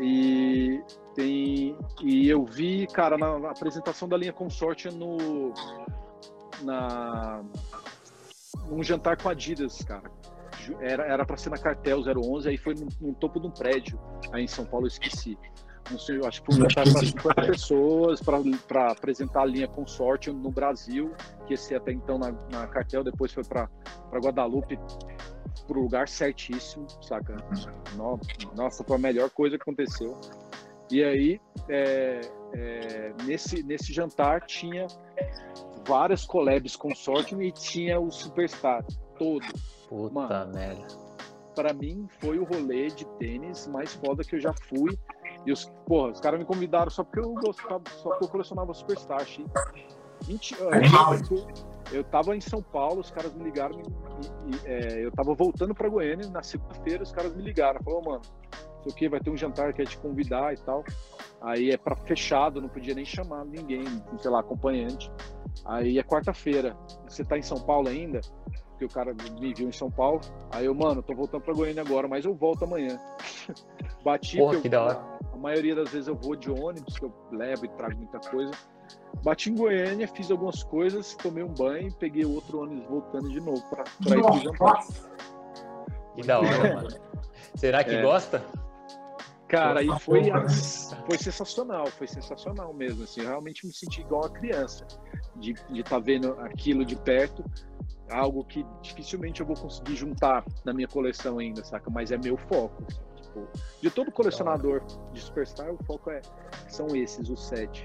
E tem e eu vi, cara, na, na apresentação da linha Consortia no na num jantar com a Adidas, cara. Era era para ser na Cartel 011, aí foi no, no, topo de um prédio aí em São Paulo, eu esqueci. Não sei, acho que foi um jantar para 50 pessoas para apresentar a linha Consortium no Brasil, que esse até então na, na Cartel, depois foi para Guadalupe, pro lugar certíssimo, saca? Nossa, foi a melhor coisa que aconteceu. E aí, é, é, nesse, nesse jantar tinha várias collabs Consortium e tinha o Superstar todo. Puta Mano, merda. Pra mim foi o rolê de tênis mais foda que eu já fui. E os, porra, os caras me convidaram só porque eu gostava, só porque eu colecionava Superstar. Achei. Eu, eu tava em São Paulo, os caras me ligaram. E, e, é, eu tava voltando pra Goiânia, na segunda-feira os caras me ligaram. Falaram, mano, sei o que, vai ter um jantar que é te convidar e tal. Aí é para fechado, não podia nem chamar ninguém, sei lá, acompanhante. Aí é quarta-feira. Você tá em São Paulo ainda? Porque o cara me viu em São Paulo. Aí eu, mano, tô voltando pra Goiânia agora, mas eu volto amanhã. (laughs) Bati, Porra, que eu, da hora. A maioria das vezes eu vou de ônibus, que eu levo e trago muita coisa. Bati em Goiânia, fiz algumas coisas, tomei um banho, peguei outro ônibus voltando de novo para ir pro jantar. Que da hora, mano. Será que é. gosta? Cara, e foi, foi sensacional, foi sensacional mesmo, assim, eu realmente me senti igual a criança, de estar tá vendo aquilo de perto, algo que dificilmente eu vou conseguir juntar na minha coleção ainda, saca? Mas é meu foco, assim, tipo, de todo colecionador de Superstar, o foco é, são esses, os sete,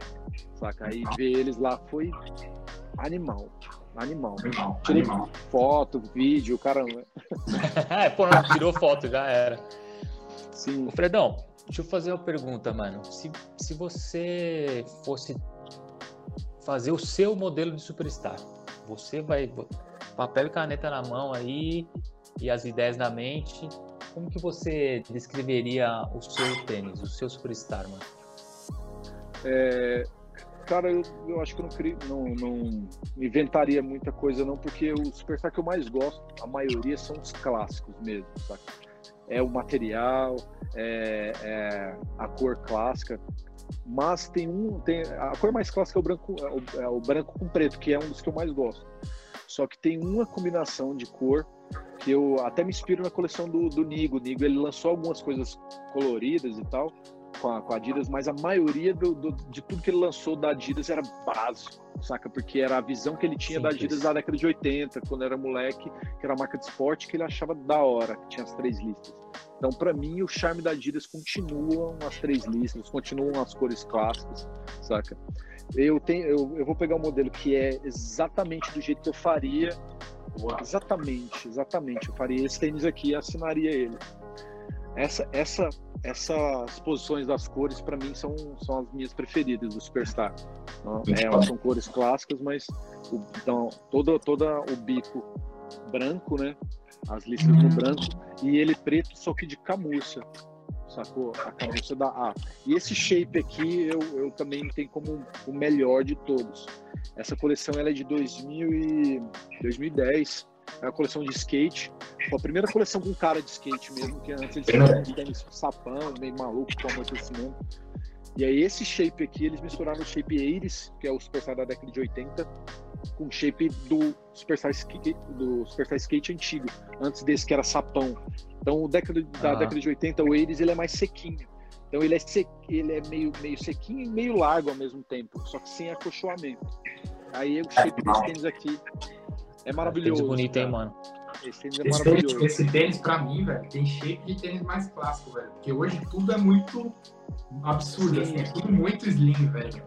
saca? Aí ver eles lá foi animal, animal. animal Tirei animal. foto, vídeo, caramba. (laughs) Pô, não, tirou foto, já era. Sim. O Fredão, Deixa eu fazer uma pergunta, mano. Se, se você fosse fazer o seu modelo de superstar, você vai papel e caneta na mão aí e as ideias na mente, como que você descreveria o seu tênis, o seu superstar, mano? É, cara, eu, eu, acho que eu não, não, não, inventaria muita coisa não, porque o superstar que eu mais gosto, a maioria são os clássicos mesmo, saca? É o material, é, é, a cor clássica. Mas tem um, tem a cor mais clássica é o branco, é o, é o branco com preto, que é um dos que eu mais gosto. Só que tem uma combinação de cor que eu até me inspiro na coleção do, do Nigo. O Nigo ele lançou algumas coisas coloridas e tal com a, com a Adidas, mas a maioria do, do, de tudo que ele lançou da Adidas era básico, saca? Porque era a visão que ele tinha Simples. da Adidas da década de 80, quando era moleque, que era a marca de esporte, que ele achava da hora, que tinha as três listas. Então, para mim, o charme da Adidas continuam as três listas, continuam as cores clássicas, saca? Eu, tenho, eu, eu vou pegar um modelo que é exatamente do jeito que eu faria, exatamente, exatamente, eu faria esse tênis aqui e assinaria ele. Essa, essa essas posições das cores para mim são, são as minhas preferidas do Superstar. É, elas são cores clássicas, mas o, então, todo, toda o bico branco, né? As listas no branco e ele preto, só que de camurça. Sacou? A camurça da A. E esse shape aqui eu, eu também tenho como o melhor de todos. Essa coleção ela é de 2000 e 2010 é a coleção de skate. Foi a primeira coleção com cara de skate mesmo, que antes eles tinham uns tênis sapão, meio maluco, com amortecimento. E aí esse shape aqui, eles misturaram o shape Ares, que é o Superstar da década de 80, com o shape do Superstar, do Superstar Skate antigo, antes desse que era sapão. Então, o década, da ah. década de 80, o Ares, ele é mais sequinho. Então ele é, sec, ele é meio, meio sequinho e meio largo ao mesmo tempo, só que sem acolchoamento. Aí o shape desse tênis aqui é maravilhoso. Tênis bonito, hein, mano? Esse tênis é esse. Tênis, esse tênis, pra mim, velho, tem shape de tênis mais clássico, velho. Porque hoje tudo é muito absurdo, sim. assim, é tudo muito slim, velho.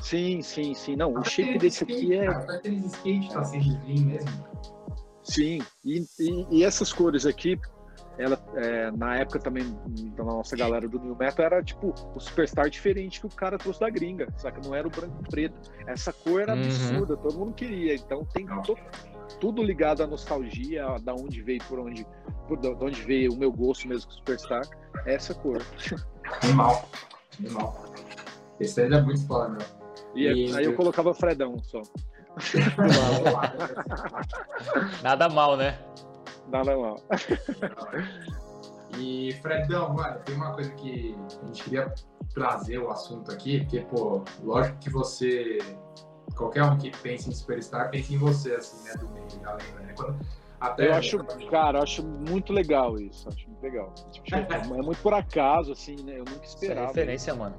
Sim, sim, sim. Não, o shape desse skate, aqui é. Cara, tênis skate tá sendo slim mesmo. Sim, e, e, e essas cores aqui, ela é, na época também da nossa galera do New Metal era tipo o superstar diferente que o cara trouxe da gringa, saca? Não era o branco e preto. Essa cor era uhum. absurda, todo mundo queria. Então tem to, tudo ligado à nostalgia, da onde veio, por onde, por de onde veio o meu gosto mesmo com o superstar, é essa cor. (laughs) Animal, animal. Esse aí é muito foda, meu. E, e aí eu colocava Fredão só. (laughs) (laughs) Nada mal, né? Nada mal. E, Fredão, mano, tem uma coisa que a gente queria trazer o assunto aqui, porque, pô, lógico que você. Qualquer um que pense em Superstar, pensa em você, assim, né, do meio, galera, né? Quando, até eu acho, cara, eu acho muito legal isso. Acho muito legal. Tipo, é muito por acaso, assim, né? Eu nunca esperava. Isso é referência, mano.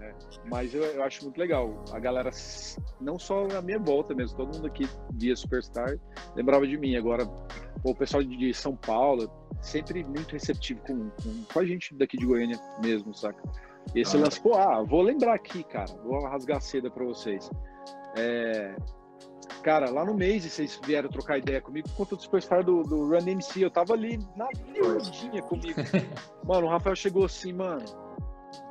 É, mas eu, eu, acho muito legal. A galera, não só a minha volta mesmo, todo mundo aqui via Superstar lembrava de mim. Agora, o pessoal de São Paulo, sempre muito receptivo com, com, com a gente daqui de Goiânia mesmo, saca? Esse ah. lance, pô, ah, vou lembrar aqui, cara, vou rasgar seda pra vocês. É, Cara, lá no mês vocês vieram trocar ideia comigo por conta do Superstar do, do Run MC. Eu tava ali na miudinha comigo. (laughs) mano, o Rafael chegou assim, mano.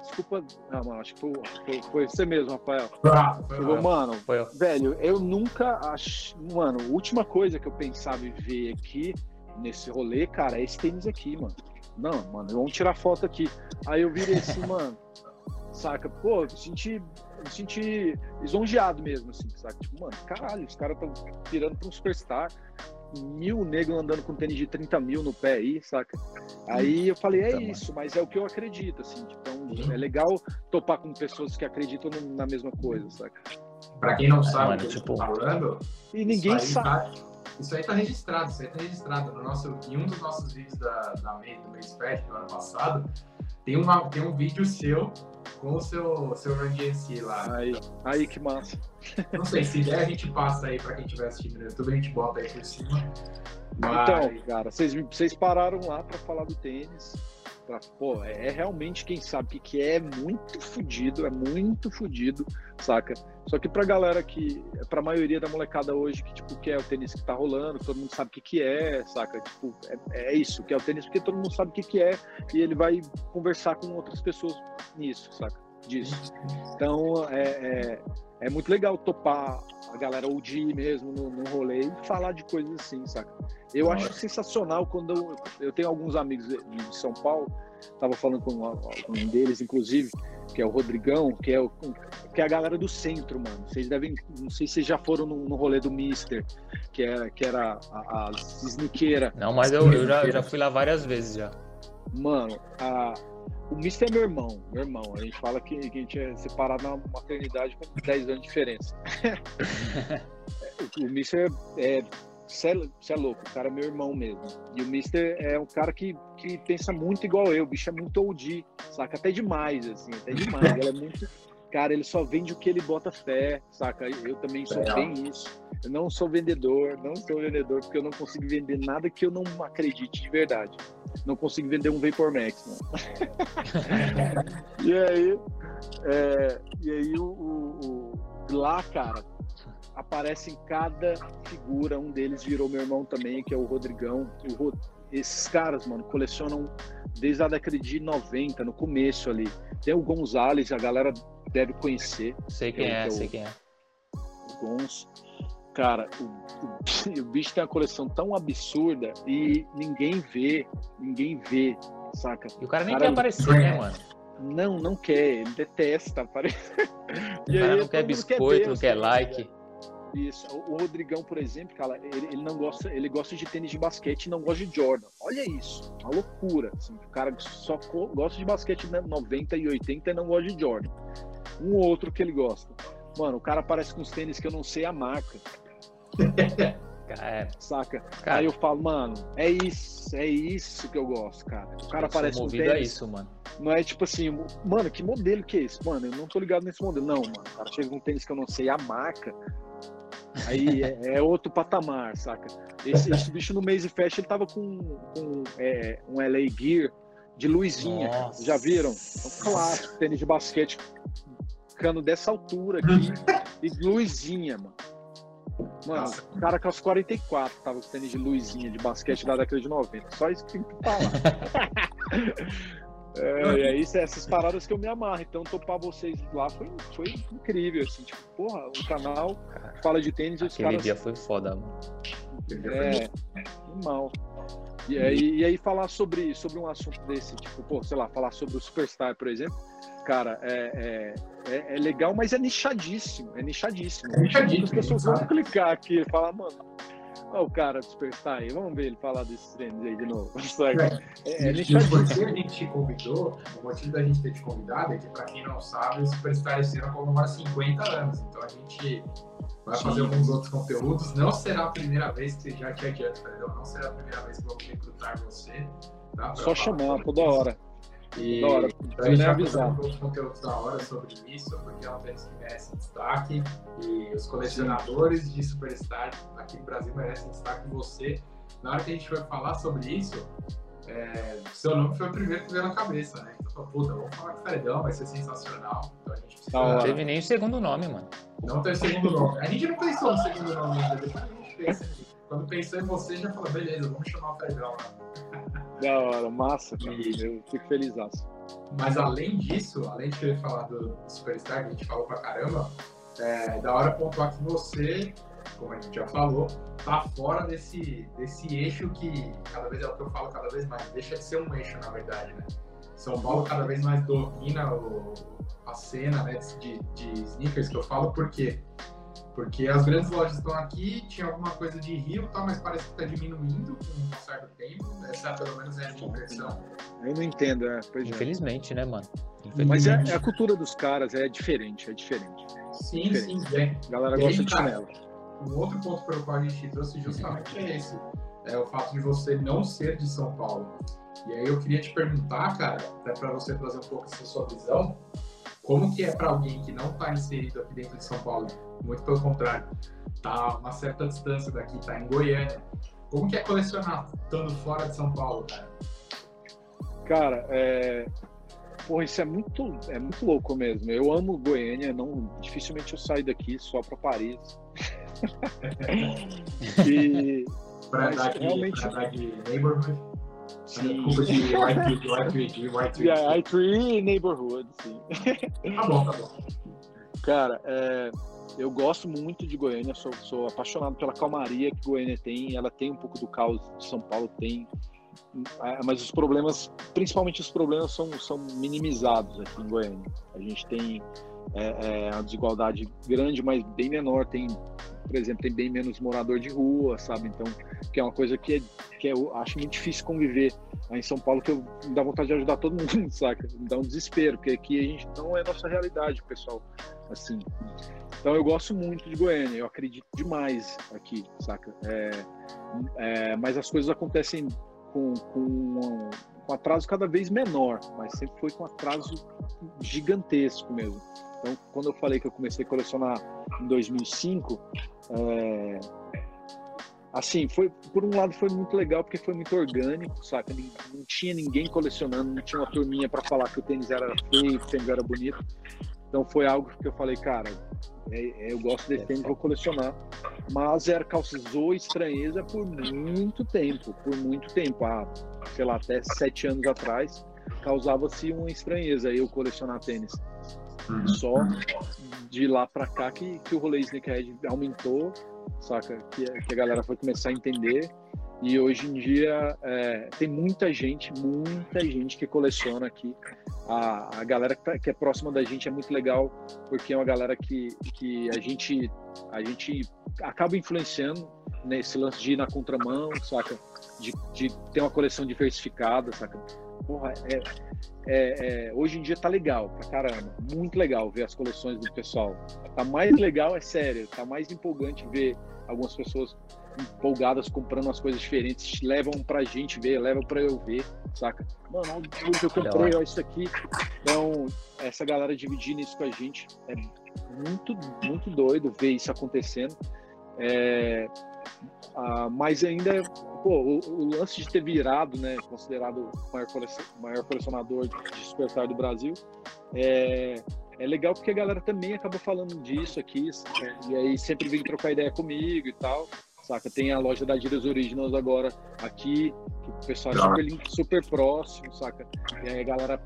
Desculpa. Ah, mano, acho que foi, foi, foi você mesmo, Rafael. Ah, mano, foi velho, eu nunca acho. Mano, a última coisa que eu pensava em ver aqui nesse rolê, cara, é esse tênis aqui, mano. Não, mano, vamos tirar foto aqui. Aí eu virei assim, (laughs) mano. Saca? Pô, eu senti me senti lisonjeado mesmo, assim, sabe? Tipo, mano, caralho, os caras estão tirando pra um superstar, mil negros andando com tênis de 30 mil no pé aí, saca? Aí eu falei, é isso, mas é o que eu acredito, assim. Então, é legal topar com pessoas que acreditam na mesma coisa, saca? Pra quem não sabe o que tipo... eu tô falando. E ninguém isso sabe. Tá, isso aí tá registrado, isso aí tá registrado. No nosso, em um dos nossos vídeos da, da do mês do ano passado, tem, uma, tem um vídeo seu com o seu, seu Run DMC lá. Aí, aí que massa. Não sei, se der a gente passa aí pra quem estiver assistindo no YouTube, a gente bota aí por cima. Mas... Então, cara, vocês, vocês pararam lá pra falar do tênis. Pra, pô, é, é realmente quem sabe que é muito fodido, é muito fodido, saca? Só que pra galera que, pra maioria da molecada hoje, que tipo, que é o tênis que tá rolando, todo mundo sabe o que que é, saca? Tipo, é, é isso, que é o tênis porque todo mundo sabe o que que é e ele vai conversar com outras pessoas nisso, saca? Disso. Então, é, é, é muito legal topar a galera OG mesmo no, no rolê e falar de coisas assim, saca? Eu acho sensacional quando eu, eu tenho alguns amigos de, São Paulo, tava falando com um deles, inclusive, que é o Rodrigão, que é, o, que é a galera do centro, mano. Vocês devem, não sei se vocês já foram no, no rolê do Mister, que era, que era a, a Sniqueira. Não, mas eu, eu já, já fui lá várias vezes já. Mano, a, o Mister é meu irmão, meu irmão. A gente fala que, que a gente é separado na maternidade com 10 anos de diferença. (laughs) o Mister é você é, é, louco, o cara é meu irmão mesmo. E o Mister é um cara que, que pensa muito igual eu, o bicho é muito OG, saca? Até demais, assim, até demais. ele é muito. Cara, ele só vende o que ele bota fé, saca? Eu também sou é. bem isso. Eu não sou vendedor, não sou vendedor, porque eu não consigo vender nada que eu não acredite de verdade. Não consigo vender um Vapor Max, não. (laughs) e aí, é, e aí o, o, o, lá, cara, aparece em cada figura. Um deles virou meu irmão também, que é o Rodrigão. O Rod... Esses caras, mano, colecionam desde a década de 90, no começo ali. Tem o Gonzalez, a galera deve conhecer. Sei quem é, é, é sei quem é. O Gonz. Cara, o, o, (laughs) o, bicho tem uma coleção tão absurda e ninguém vê, ninguém vê, saca? E o cara nem cara, quer aparecer, né, mano? Não, não quer, ele detesta (laughs) aparecer. O cara não quer biscoito, quer não quer like. Isso. O Rodrigão, por exemplo, cara, ele, ele, não gosta, ele gosta de tênis de basquete e não gosta de Jordan. Olha isso, uma loucura. Assim, o cara só gosta de basquete 90 e 80 e não gosta de Jordan. Um outro que ele gosta. Mano, o cara parece com os tênis que eu não sei a marca. (laughs) É. Saca? Cara, Aí eu falo, mano, é isso, é isso que eu gosto, cara. O cara parece com tênis. É isso, mano. Não é tipo assim, mano, que modelo que é esse? Mano, eu não tô ligado nesse modelo. Não, mano. O cara chega com um tênis que eu não sei a marca. Aí é, é, outro patamar, saca? Esse, esse, bicho no Maze Fest ele tava com, com é, um LA Gear de luzinha. Nossa. Já viram? É um clássico, tênis de basquete, cano dessa altura aqui (laughs) e luzinha, mano. Mano, o cara com os 44 tava com tênis de luzinha de basquete da década de 90. Só isso que tem que falar. (laughs) É, e aí, (laughs) essas paradas que eu me amarro. Então, topar vocês lá foi, foi incrível, assim. Tipo, porra, o canal fala de tênis e os Aquele caras... dia foi foda, mano. É, mal. E aí, e aí falar sobre, sobre um assunto desse, tipo, pô, sei lá, falar sobre o Superstar, por exemplo, cara, é, é, é, é legal, mas é nichadíssimo, é nichadíssimo. É nichadíssimo. As pessoas vão clicar aqui e falar, mano, Olha o cara do Superstar aí, vamos ver ele falar desses treinos aí de novo. (laughs) É, é, é motivo a gente te convidou, o motivo da gente ter te convidado é que, para quem não sabe, o Superstar esse ano comemora 50 anos. Então a gente vai Sim. fazer alguns outros conteúdos. Não será a primeira vez que já te adianto, perdão, não será a primeira vez que vamos recrutar você. Tá? Só chamar toda hora. E da hora. a gente vai fazer outros conteúdos da hora sobre isso, porque é um tênis que merece destaque. E os colecionadores Sim. de Superstar aqui no Brasil merecem destaque. Você, na hora que a gente foi falar sobre isso, é, seu nome foi o primeiro que veio na cabeça, né? Então, puta, vamos falar com o Fredão, vai ser sensacional. Então a gente precisa... Não teve nem o segundo nome, mano. Não teve segundo nome. A gente não pensou no segundo nome ainda, depois a gente pensa aqui. Quando pensou em você, já falou, beleza, vamos chamar o Fredão lá. (laughs) Da hora, massa, cara. E... Eu fico feliz. Mas além disso, além de querer falar do, do Superstar, que a gente falou pra caramba, é da hora pontuar que você, como a gente já falou, tá fora desse, desse eixo que cada vez é o que eu falo cada vez mais, deixa de ser um eixo, na verdade, né? São Paulo cada vez mais domina o, a cena né, de, de sneakers que eu falo, porque Porque as grandes lojas estão aqui, tinha alguma coisa de Rio, tá, mas parece que está diminuindo com um certo tempo. Essa pelo menos é a minha impressão. Eu não entendo, é. é. Infelizmente, né, mano? Infelizmente. Mas é, é, a cultura dos caras, é diferente, é diferente. Sim, diferente. sim, é. A galera gosta de chinelo. Um outro ponto pelo qual a gente trouxe justamente é esse. É o fato de você não ser de São Paulo. E aí eu queria te perguntar, cara, até para você trazer um pouco essa sua visão, como que é para alguém que não está inserido aqui dentro de São Paulo, muito pelo contrário, tá a uma certa distância daqui, tá em Goiânia. Como que é colecionar estando fora de São Paulo, cara? Cara, é... Porra, isso é muito, é muito louco mesmo. Eu amo Goiânia, não, dificilmente eu saio daqui só para Paris. (laughs) e... (laughs) Pra dar aqui, realmente... pra dar aqui neighborhood. Sim. Culpa de Y3, Y3. Yeah, I3 Neighborhood, sim. Tá bom, tá bom. Cara, é, eu gosto muito de Goiânia, sou, sou apaixonado pela calmaria que Goiânia tem. Ela tem um pouco do caos de São Paulo, tem. É, mas os problemas, principalmente os problemas, são, são minimizados aqui em Goiânia. A gente tem é, é, uma desigualdade grande, mas bem menor. Tem por exemplo, tem bem menos morador de rua, sabe? Então, que é uma coisa que, é, que eu acho muito difícil conviver aí em São Paulo, que eu me dá vontade de ajudar todo mundo, (laughs) saca? Me dá um desespero, porque aqui a gente não é a nossa realidade, pessoal, assim. Então, eu gosto muito de Goiânia, eu acredito demais aqui, saca? É, é, mas as coisas acontecem com, com com atraso cada vez menor, mas sempre foi com atraso gigantesco mesmo. Então, quando eu falei que eu comecei a colecionar em 2005, é... assim, foi por um lado foi muito legal porque foi muito orgânico, saca? Não tinha ninguém colecionando, não tinha uma turminha para falar que o tênis era feio, que o tênis era bonito. Então foi algo que eu falei, cara, é, é, eu gosto desse tênis, vou colecionar. Mas era causou estranheza por muito tempo, por muito tempo, há, sei lá, até sete anos atrás, causava-se uma estranheza eu colecionar tênis. Uhum. Só de lá para cá que, que o rolê Sneakerhead aumentou, saca? Que, que, a galera foi começar a entender. E hoje em dia é, tem muita gente, muita gente que coleciona aqui. A, a galera que, tá, que, é próxima da gente é muito legal, porque é uma galera que, que a, gente, a gente acaba influenciando nesse lance de ir na contramão, saca? De, de ter uma coleção diversificada, saca? Porra, é, é, é, hoje em dia tá legal pra caramba. Muito legal ver as coleções do pessoal. Tá mais legal, é sério. Tá mais empolgante ver algumas pessoas empolgadas comprando umas coisas diferentes. Levam pra gente ver, levam pra eu ver, saca? Mano, hoje eu comprei, ó, isso aqui. Então, essa galera dividindo isso com a gente é muito, muito doido ver isso acontecendo. É, ah, mas ainda, pô, o, o, lance de ter virado, né, considerado o maior, maior colecionador de despertar do Brasil, é, é legal porque a galera também acaba falando disso aqui, é, e aí sempre vem trocar ideia comigo e tal, saca? Tem a loja da Diras Originals agora aqui, que o pessoal é super, super próximo, saca? E aí a galera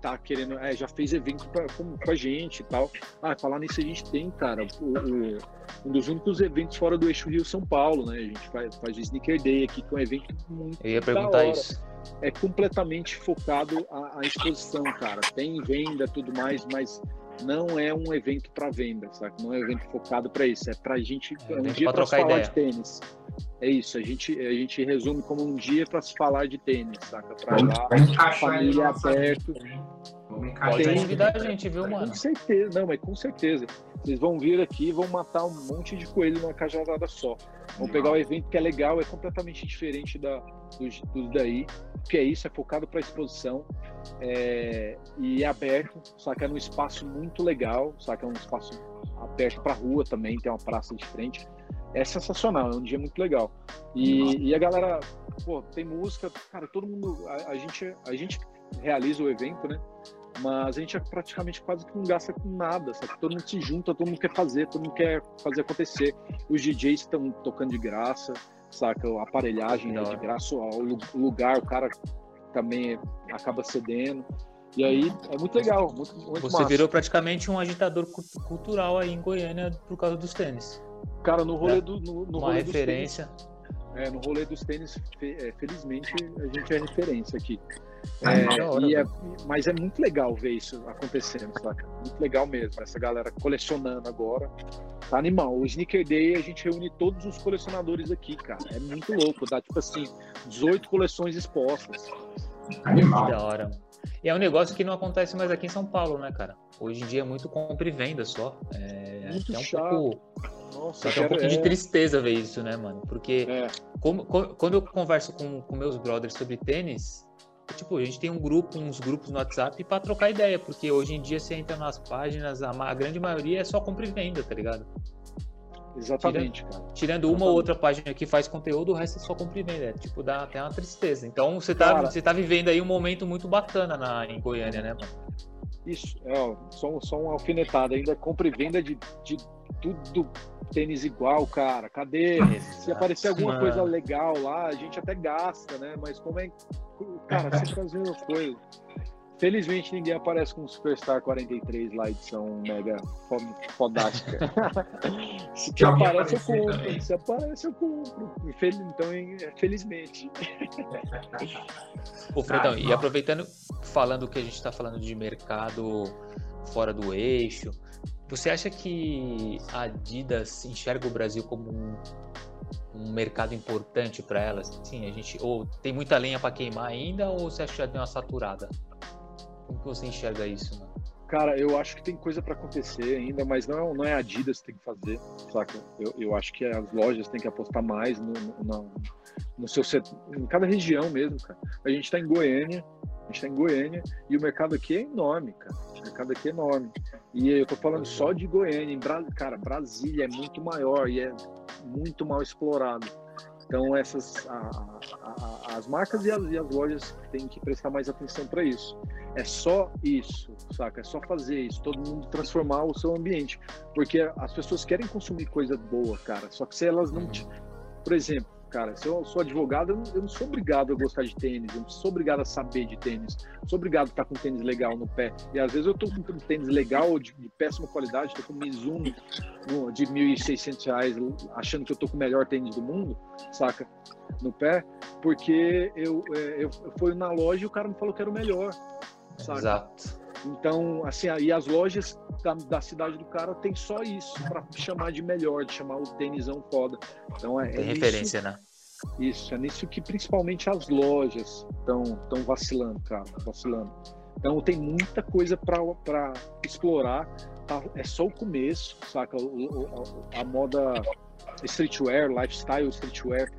tá querendo, é, já fez evento pra, com, com, a gente e tal. Ah, falar nisso a gente tem, cara, o, o, um dos únicos eventos fora do eixo Rio São Paulo, né? A gente faz, faz o Sneaker Day aqui, que é um evento muito. Eu ia perguntar isso. É completamente focado à, à exposição, cara. Tem venda tudo mais, mas não é um evento para venda, sabe? Não é um evento focado para isso. É para a gente é, um dia para falar ideia. de tênis. É isso. A gente a gente resume como um dia para se falar de tênis, saca? Para lá, família aberto. Pode convidar a gente, viu, mano? Com certeza, não, mas com certeza. Vocês vão vir aqui e vão matar um monte de coelho numa cajadada só. Vão pegar o evento que é legal, é completamente diferente da, dos, dos daí. que é isso, é focado para exposição é, e é aberto, saca? É num espaço muito legal, saca? É um espaço aberto para rua também, tem uma praça de frente. É sensacional, é um dia muito legal. E, e a galera, pô, tem música, cara, todo mundo, a, a, gente, a gente realiza o evento, né? Mas a gente é praticamente quase que não gasta com nada, sabe? Todo mundo se junta, todo mundo quer fazer, todo mundo quer fazer acontecer. Os DJs estão tocando de graça, saca? A aparelhagem é de graça, o lugar, o cara também acaba cedendo. E aí é muito legal, muito, muito Você massa. virou praticamente um agitador cultural aí em Goiânia por causa dos tênis. Cara, no rolê é. do. No, no Uma rolê referência. É, no rolê dos tênis, é, felizmente, a gente é referência aqui. É, hora, e é- mas é muito legal ver isso acontecendo, saca? Muito legal mesmo, essa galera colecionando agora. Tá animal. O Sneaker Day a gente reúne todos os colecionadores aqui, cara. É muito louco. Dá tipo assim, 18 coleções expostas. Que Animal. da hora. E é um negócio que não acontece mais aqui em São Paulo, né, cara? Hoje em dia é muito compra e venda só. É Muito até um chato. pouco, Nossa, até um pouquinho de é- tristeza ver isso, né, mano? Porque é, como- co- quando eu converso com, com meus brothers sobre tênis, tipo, a gente tem um grupo, uns grupos no WhatsApp pra trocar ideia, porque hoje em dia você entra nas páginas, a, a grande maioria é só compra e venda, tá ligado? exatamente, cara. Tirando uma ou outra página que faz conteúdo, o resto é só compra e venda. É, tipo, dá até uma tristeza. Então você tá, Cara. você tá vivendo aí um momento muito bacana na, em Goiânia, né, mano? Isso, é, só, só uma alfinetada. Ainda compra e venda de, de tudo tênis igual, cara. Cadê? Se aparecer alguma Mano. coisa legal lá, a gente até gasta, né? Mas como é. Cara, sempre faz as mesmas coisas. Felizmente ninguém aparece com o Superstar 43 lá, edição mega fo- fodástica. (laughs) Se alguém aparece, eu compro. também. Se aparece, eu compro. Infel- Então, é, felizmente. Ô, Fredão, Ah, e aproveitando, falando que a gente tá falando de mercado fora do eixo, você acha que a Adidas enxerga o Brasil como um, um mercado importante para elas? Sim, a gente ou tem muita lenha para queimar ainda ou você acha que já deu uma saturada? Como que você enxerga isso, mano? Cara, eu acho que tem coisa para acontecer ainda, mas não é, não é a Adidas que tem que fazer, saca? Eu, eu acho que as lojas têm que apostar mais no, no, no seu setor, em cada região mesmo, cara. A gente está em Goiânia, a gente está em Goiânia e o mercado aqui é enorme, cara. O mercado aqui é enorme. E eu tô falando só de Goiânia, Bra... cara, Brasília é muito maior e é muito mal explorado. Então essas a- a- a- as marcas e as, e as lojas têm que prestar mais atenção para isso. É só isso, saca? É só fazer isso, todo mundo transformar o seu ambiente. Porque as pessoas querem consumir coisa boa, cara. Só que se elas não. te- Por exemplo, cara, se eu sou advogado, eu não, eu sou obrigado a gostar de tênis, eu não sou obrigado a saber de tênis, não sou obrigado a estar com tênis legal no pé. E às vezes eu tô com um tênis legal, de, de péssima qualidade, tô com um Mizuno no- de 1.600 reais, achando que eu tô com o melhor tênis do mundo, saca? No pé, porque eu, é, eu, eu fui na loja e o cara me falou que era o melhor. Exato. Então, assim, aí as lojas da, da cidade do cara tem só isso para chamar de melhor, de chamar o tênisão foda. Então é, Tem é referência, né? Isso, isso, é nisso que principalmente as lojas estão tão vacilando, cara, vacilando. Então tem muita coisa para explorar. tá? É só o começo, saca? O- o- a, a moda streetwear, lifestyle streetwear,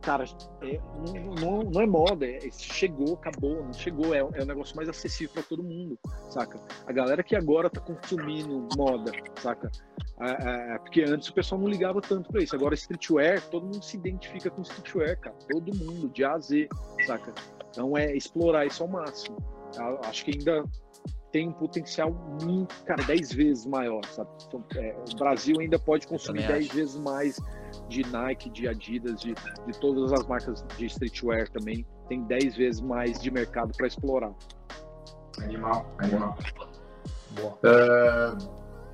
cara, é- não, não- é moda, é- chegou, acabou, não chegou, é, é o negócio mais acessível para todo mundo, saca? A galera que agora tá consumindo moda, saca? É, é, porque antes o pessoal não ligava tanto para isso. Agora, streetwear, todo mundo se identifica com streetwear, cara. Todo mundo, de A a Z, saca? Então é explorar isso ao máximo. Acho que ainda tem um potencial, muito, cara, 10 vezes maior, sabe? Então, é, o Brasil ainda pode consumir também 10 acho. vezes mais de Nike, de Adidas, de, de todas as marcas de streetwear também. Tem 10 vezes mais de mercado para explorar. Animal, animal. Boa. Ah,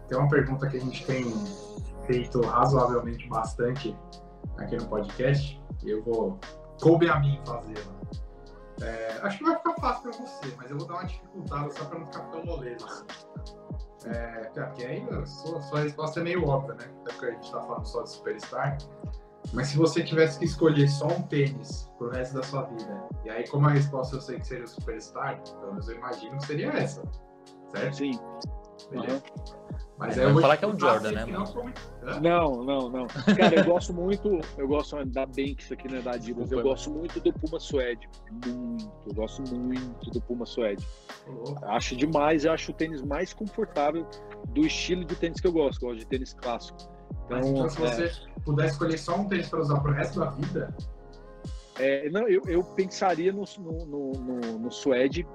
tem uma pergunta que a gente tem feito razoavelmente bastante aqui no podcast. Eu vou. Coube a mim fazê-la. É, acho que vai ficar fácil para você, mas eu vou dar uma dificultada só para não ficar tão moleza. Assim. É, cara, porque aí a sua, sua resposta é meio óbvia, né? Até porque a gente tá falando só de Superstar. Mas se você tivesse que escolher só um tênis pro resto da sua vida, e aí como a resposta eu sei que seria o Superstar, pelo menos eu imagino que seria essa. Certo? Sim. Beleza. Mas É, eu vou falar que é um perguntar Jordan, né, não mano? foi- Hã? Não, não, não. Cara, eu gosto muito, eu gosto da Banks aqui, né, da Adidas. Desculpa, Eu mano. gosto muito do Puma Suede. Muito. Eu gosto muito do Puma Suede. Acho demais, eu acho o tênis mais confortável do estilo de tênis que eu gosto. Eu gosto de tênis clássico. Mas então, se é, você puder escolher só um tênis para usar pro resto da vida, é, não, eu, eu pensaria no, no, no, no- no Suede.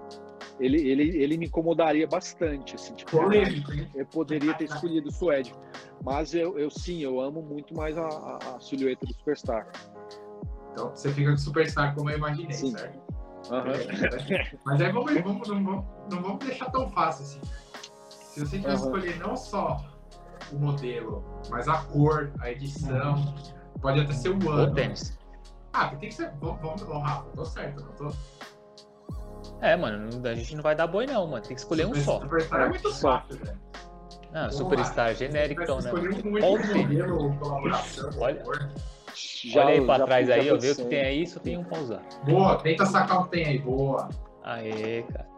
Ele, ele, ele me incomodaria bastante, assim, tipo, polêmico, hein? eu poderia ter escolhido o Suede. Mas eu, eu sim, eu amo muito mais a, a, a silhueta do Superstar. Então você fica com o Superstar como eu imaginei, Sim. certo? Aham. Mas aí vamos, vamos, não, vamos, não vamos deixar tão fácil assim. Se você tivesse Aham. escolher não só o modelo, mas a cor, a edição, pode até ser o O ano. tênis. Ah, tem que ser. Vamos, vamos, vamos Rafa, tô certo, não tô. É, mano, a gente não vai dar boi, não, mano. Tem que escolher um só. Superstar é muito fácil, velho. Não, Vamos Superstar genérico, então, né? Olha, já, olha aí pra trás aí, ó, vê o que tem aí, só tem um pra usar. Boa, tenta sacar o que tem aí, boa. Aê, cara.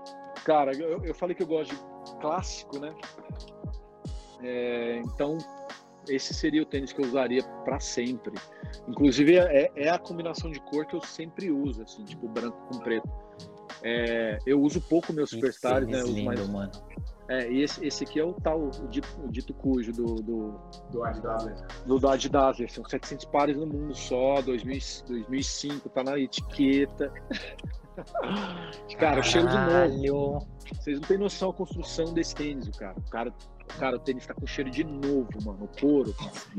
Cara, eu, eu falei que eu gosto de clássico, né? É, então, esse seria o tênis que eu usaria para sempre. Inclusive, é, é, a combinação de cor que eu sempre uso, assim, tipo branco com preto. É, eu uso pouco meus superstars, né? Lindo, mais... mano. É, e esse, esse aqui é o tal, o dito, o dito cujo do, do, do Adidas. Do, do Adidas. São 700 pares no mundo só, 2000, 2005, tá na etiqueta. (laughs) cara, o cheiro de novo. Vocês não têm noção da construção desse tênis, o cara. O cara, o cara, o tênis tá com cheiro de novo, mano. O couro.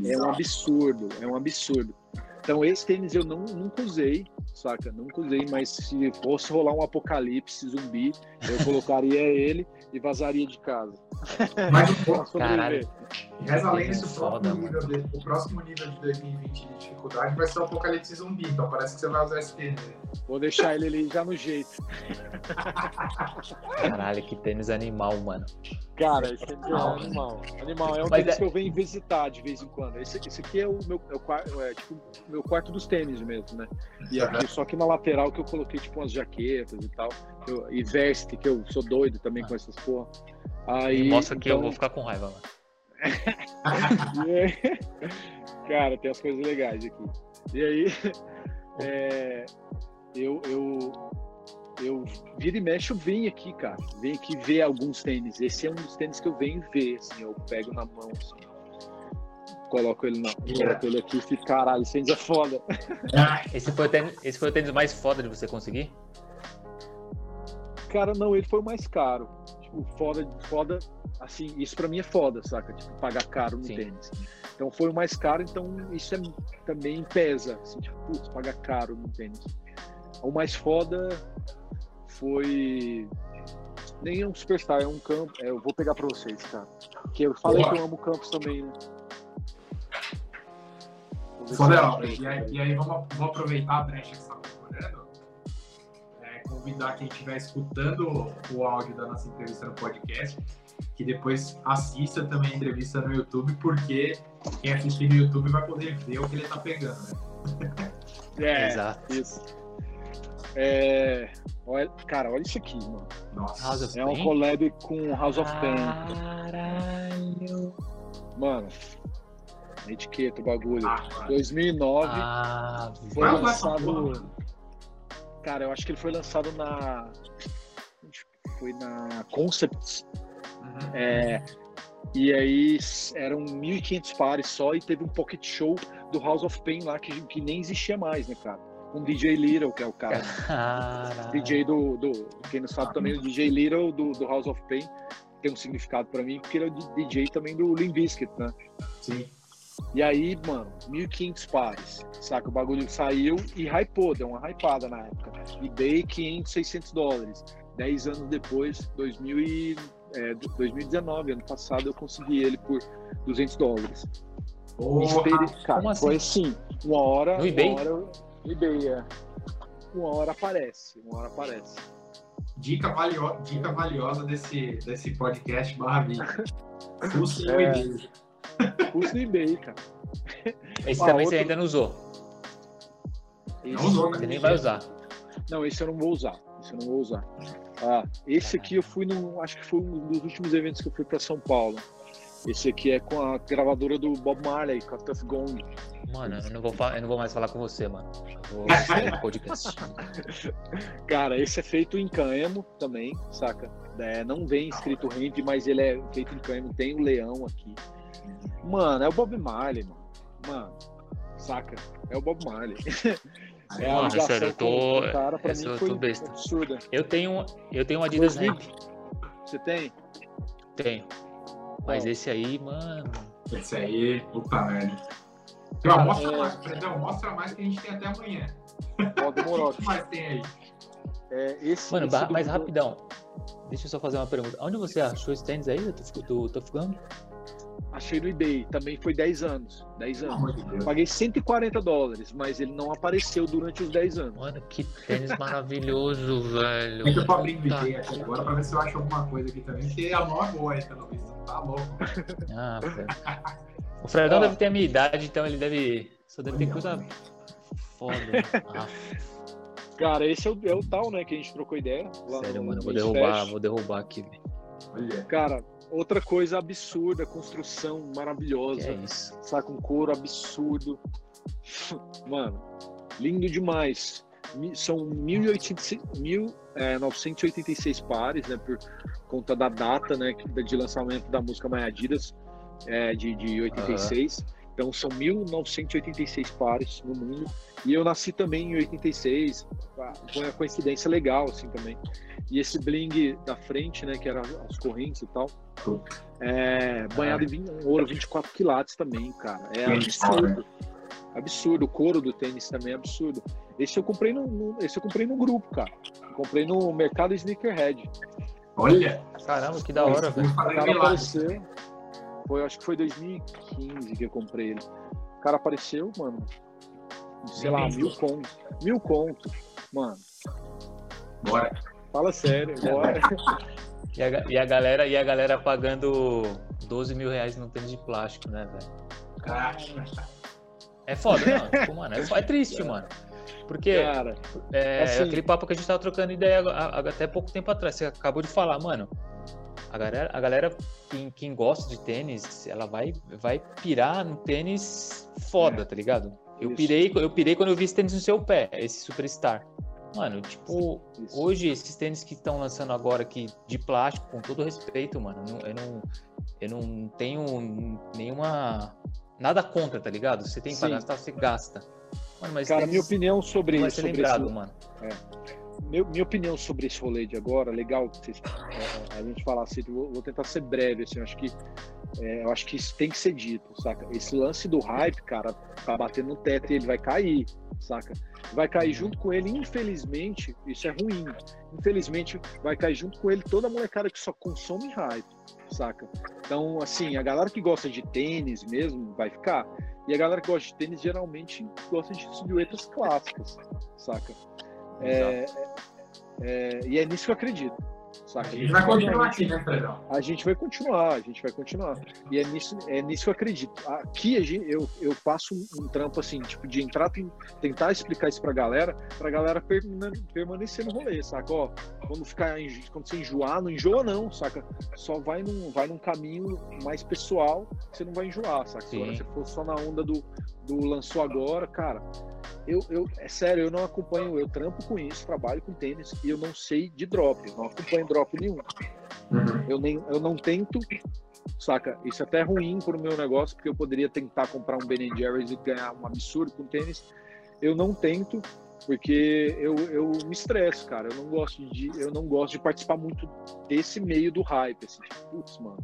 É um absurdo, é um absurdo. Então, esse tênis eu não, nunca usei, saca? Nunca usei, mas se fosse rolar um apocalipse zumbi, eu colocaria (laughs) ele e vazaria de casa. (laughs) Mas o Caralho. Reza além desse, o, próximo nível de, o próximo nível de 2020 de dificuldade vai ser o apocalipse zumbi, então parece que você vai usar esse tênis. Vou deixar ele ali já no jeito. (laughs) Caralho, que tênis animal, mano. Cara, esse é animal. Animal, é um Mas tênis é... que eu venho visitar de vez em quando. Esse, esse aqui é o meu, é é, tipo, meu quarto dos tênis mesmo, né? E aqui, só que na lateral que eu coloquei tipo umas jaquetas e tal. Eu, e veste, que eu sou doido também com essas porra. Aí, mostra que então... eu vou ficar com raiva, mano. (laughs) Cara, tem as coisas legais aqui. E aí, (laughs) é, eu, eu, eu vira e mexe, eu venho aqui, cara. Venho aqui ver alguns tênis. Esse é um dos tênis que eu venho ver, assim, eu pego na mão, assim. Coloco ele, na, coloco ele aqui e fico, caralho, esse tênis é foda. (laughs) Esse foi, o tênis, esse foi o tênis mais foda de você conseguir? Cara, não, ele foi o mais caro. Tipo, foda, foda assim, isso para mim é foda, saca? Tipo, pagar caro no Sim. tênis. Então foi o mais caro, então isso é, também pesa, assim, tipo, putz, pagar caro no tênis. O mais foda foi nem um superstar, é um campo. É, eu vou pegar para vocês, cara. Que eu falei Boa. que eu amo campos também, né? Foda, e, aí, e aí vamos, vamos aproveitar a brecha que você está procurando. É, convidar quem estiver escutando o áudio da nossa entrevista no podcast que depois assista também a entrevista no YouTube, porque quem assistir no YouTube vai poder ver o que ele tá pegando, né? É, Exato. Isso. É, olha, cara, olha isso aqui, mano. Nossa. é um collab com House of Pain. Caralho. Mano, etiqueta, o bagulho. Ah, 2009 ah, foi lançado. Cara, eu acho que ele foi lançado na. Foi na Concepts Uhum. É, e aí eram 1.500 pares só e teve um pocket show do House of Pain lá que, que nem existia mais, né, cara? Um DJ Little, que é o cara. Caralho. DJ do, do. Quem não sabe também, o DJ Little do, do House of Pain tem um significado pra mim, porque ele é o DJ também do Limp Bizkit, né? Sim. E aí, mano, 1.500 pares, saca? O bagulho saiu e hypou, deu uma hypada na época. E dei 500, 600 dólares. Dez anos depois, 2000 e é, 2019, ano passado, eu consegui ele por 200 dólares. Espere, cara, assim? Foi assim, uma hora. No eBay? Uma hora, é. Uma hora aparece, uma hora aparece. Dica, valio... Dica valiosa desse, desse podcast barra vídeo. Fusse no é. eBay. Fusse no eBay, cara. Esse também você ainda não usou. Esse não usou, né? Você nem vai usar. Não, esse eu não vou usar. Esse eu não vou usar. Ah, esse aqui eu fui no. Acho que foi um dos últimos eventos que eu fui para São Paulo. Esse aqui é com a gravadora do Bob Marley, com a Tough Gong. Mano, eu não vou, eu não vou mais falar com você, mano. Eu vou podcast. (laughs) Cara, esse é feito em cânhamo também, saca? É, não vem escrito Ramp, mas ele é feito em cânhamo. Tem o um leão aqui. Mano, é o Bob Marley, mano. Mano, saca? É o Bob Marley. É Mano, sério, eu tô. Cara, pra Essa mim eu tô besta. Absurda. Eu tenho, eu tenho um Adidas Ramp. Você tem? Tenho. Mas esse aí, mano. Esse aí, puta merda. Mostra é... mais, Fredão, mostra mais que a gente tem até amanhã. Ó, demorou. (laughs) o que mais tem aí? É, esse, mano, esse mas do... rapidão. Deixa eu só fazer uma pergunta. Onde você achou esse tênis aí do, do Gun? Achei no eBay, também foi 10 anos. 10 anos. Oh, Paguei 140 dólares, mas ele não apareceu durante os 10 anos. Mano, que tênis maravilhoso, (laughs) velho. Muito pra abrir aqui agora pra ver se eu acho alguma coisa aqui também, porque é uma boa aí, pelo visto. Tá louco. Ah, (laughs) o Fredão deve ter a minha idade, então ele deve. Só deve ter coisa foda. Ah. (laughs) Cara, esse é o, é o tal, né, que a gente trocou ideia. Sério, no, mano, vou derrubar, vou derrubar aqui, velho. Cara, outra coisa absurda, construção maravilhosa. Que é isso. Saca um couro absurdo. (laughs) Mano, lindo demais. São 1986 é, pares, né, por conta da data, né, de lançamento da música My Adidas, é, de, de 86. Uhum. Então são 1986 pares no mundo. E eu nasci também em 86. Foi uma coincidência legal, assim, também. E esse bling da frente, né, que era as correntes e tal, é, banhado em ouro 24 quilates também, cara. É absurdo. Absurdo. O couro do tênis também é absurdo. Esse eu comprei no, no esse eu comprei no grupo, cara. comprei no mercado Sneakerhead. Olha! Caramba, que da hora, velho. O cara apareceu. Foi, acho que foi 2015 que eu comprei ele. O cara apareceu, mano. Sei lá, mil conto. Mil conto. Mano. Bora. Fala sério, bora. (laughs) E a, e a, galera, e a galera pagando 12 mil reais no tênis de plástico, né, velho? É foda, mano. Tipo, mano, é, é triste, mano. Porque Cara, é, assim, aquele papo que a gente tava trocando ideia até pouco tempo atrás. Você acabou de falar, mano. A galera, a galera quem, quem gosta de tênis, ela vai, vai pirar no tênis foda, é, tá ligado? Eu pirei, eu pirei quando eu vi esse tênis no seu pé, esse Superstar. Mano, tipo, isso. hoje esses tênis que estão lançando agora aqui de plástico, com todo respeito, mano, eu não, eu não tenho nenhuma. Nada contra, tá ligado? Você tem que gastar, você gasta. Mano, mas Cara, minha opinião sobre isso. Lembrado, esse... mano. É meu, minha opinião sobre esse rolê de agora, legal vocês, é, a gente falar assim, vou, vou, tentar ser breve, assim, eu acho que é, eu acho que isso tem que ser dito, saca? Esse lance do hype, cara, tá batendo no teto e ele vai cair, saca? Vai cair junto com ele, infelizmente, isso é ruim. Infelizmente, vai cair junto com ele toda a molecada que só consome hype, saca? Então, assim, a galera que gosta de tênis mesmo vai ficar. E a galera que gosta de tênis geralmente gosta de silhuetas clássicas, saca? É, é, e é nisso que eu acredito. Saca? A gente vai continuar aqui, né, Fredão? A gente vai continuar, a gente vai continuar. E é nisso, é nisso que eu acredito. Aqui a gente, eu, eu faço um, trampo assim, tipo, de entrar, tentar explicar isso pra galera, pra galera permanecer no rolê, saca? Ó, quando ficar, quando você enjoar, não enjoa não, saca? Só vai num, vai num caminho mais pessoal, você não vai enjoar, saca? Se você for só na onda do, do lançou agora, cara, eu, eu, é sério, eu não acompanho, eu trampo com isso, trabalho com tênis e eu não sei de drop, eu não acompanho drop nenhum. Uhum. Eu, nem, eu não tento, saca? Isso é até ruim pro meu negócio, porque eu poderia tentar comprar um Ben Jerry's e ganhar um absurdo com tênis. Eu não tento, porque eu, eu me estresso, cara. Eu não gosto de eu não gosto de participar muito desse meio do hype, assim, tipo, putz, mano,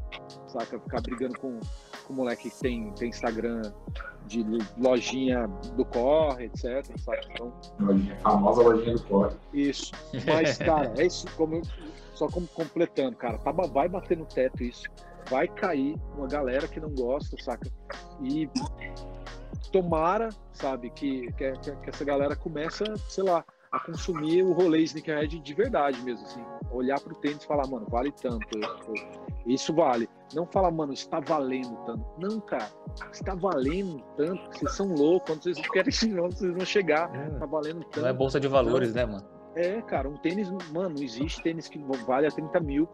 saca? Ficar brigando com, com o moleque que tem, tem Instagram de lojinha do corre, etc. Então, famosa lojinha do corre. Isso. Mas, cara, é isso, como eu, só como completando, cara, tá, vai bater no teto isso. Vai cair uma galera que não gosta, saca? E tomara, sabe, que, que, que essa galera começa, sei lá, a consumir o rolê sneakerhead de verdade mesmo, assim. Olhar pro tênis e falar, mano, vale tanto. Isso vale. Não fala, mano, está valendo tanto. Não, cara, está valendo tanto. Vocês são loucos. Quando vocês querem (laughs) onde vocês vão chegar. É. Tá valendo tanto. Não é bolsa de valores, então, né, mano? É, cara, um tênis, mano, não existe tênis que vale a 30 mil.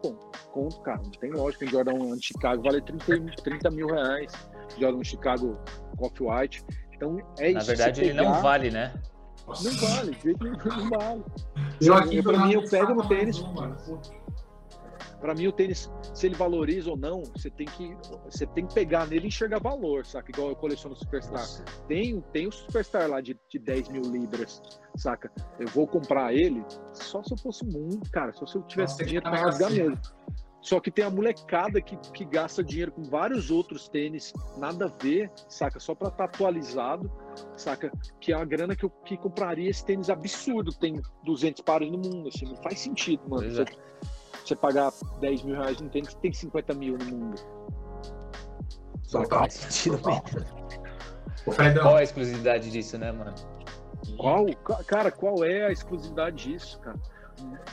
Conto, cara. Não tem lógica. Um Jordan de Chicago vale 30, 30 mil reais. Jordan Chicago Coffee White. Então é isso. Na verdade, ele não vale, né? Não vale, não vale. Eu, pra mim, eu pego no tênis. Para mim, o tênis, se ele valoriza ou não, você tem que, você tem que pegar nele e enxergar valor, saca? Igual eu coleciono Superstar. Tem, tem o Superstar lá de, de 10 mil libras, saca? Eu vou comprar ele só se eu fosse muito, cara, só se eu tivesse Nossa, dinheiro para rasgar mesmo. Só que tem a molecada que, que gasta dinheiro com vários outros tênis, nada a ver, saca? Só para estar tá atualizado, saca? Que é a grana que eu que compraria esse tênis absurdo. Tem 200 pares no mundo, assim, não faz sentido, mano. Você, você, pagar 10 mil reais num tênis, tem 50 mil no mundo. Só faz sentido O Fredão. Qual é a exclusividade disso, né, mano? Qual? Cara, qual é a exclusividade disso, cara?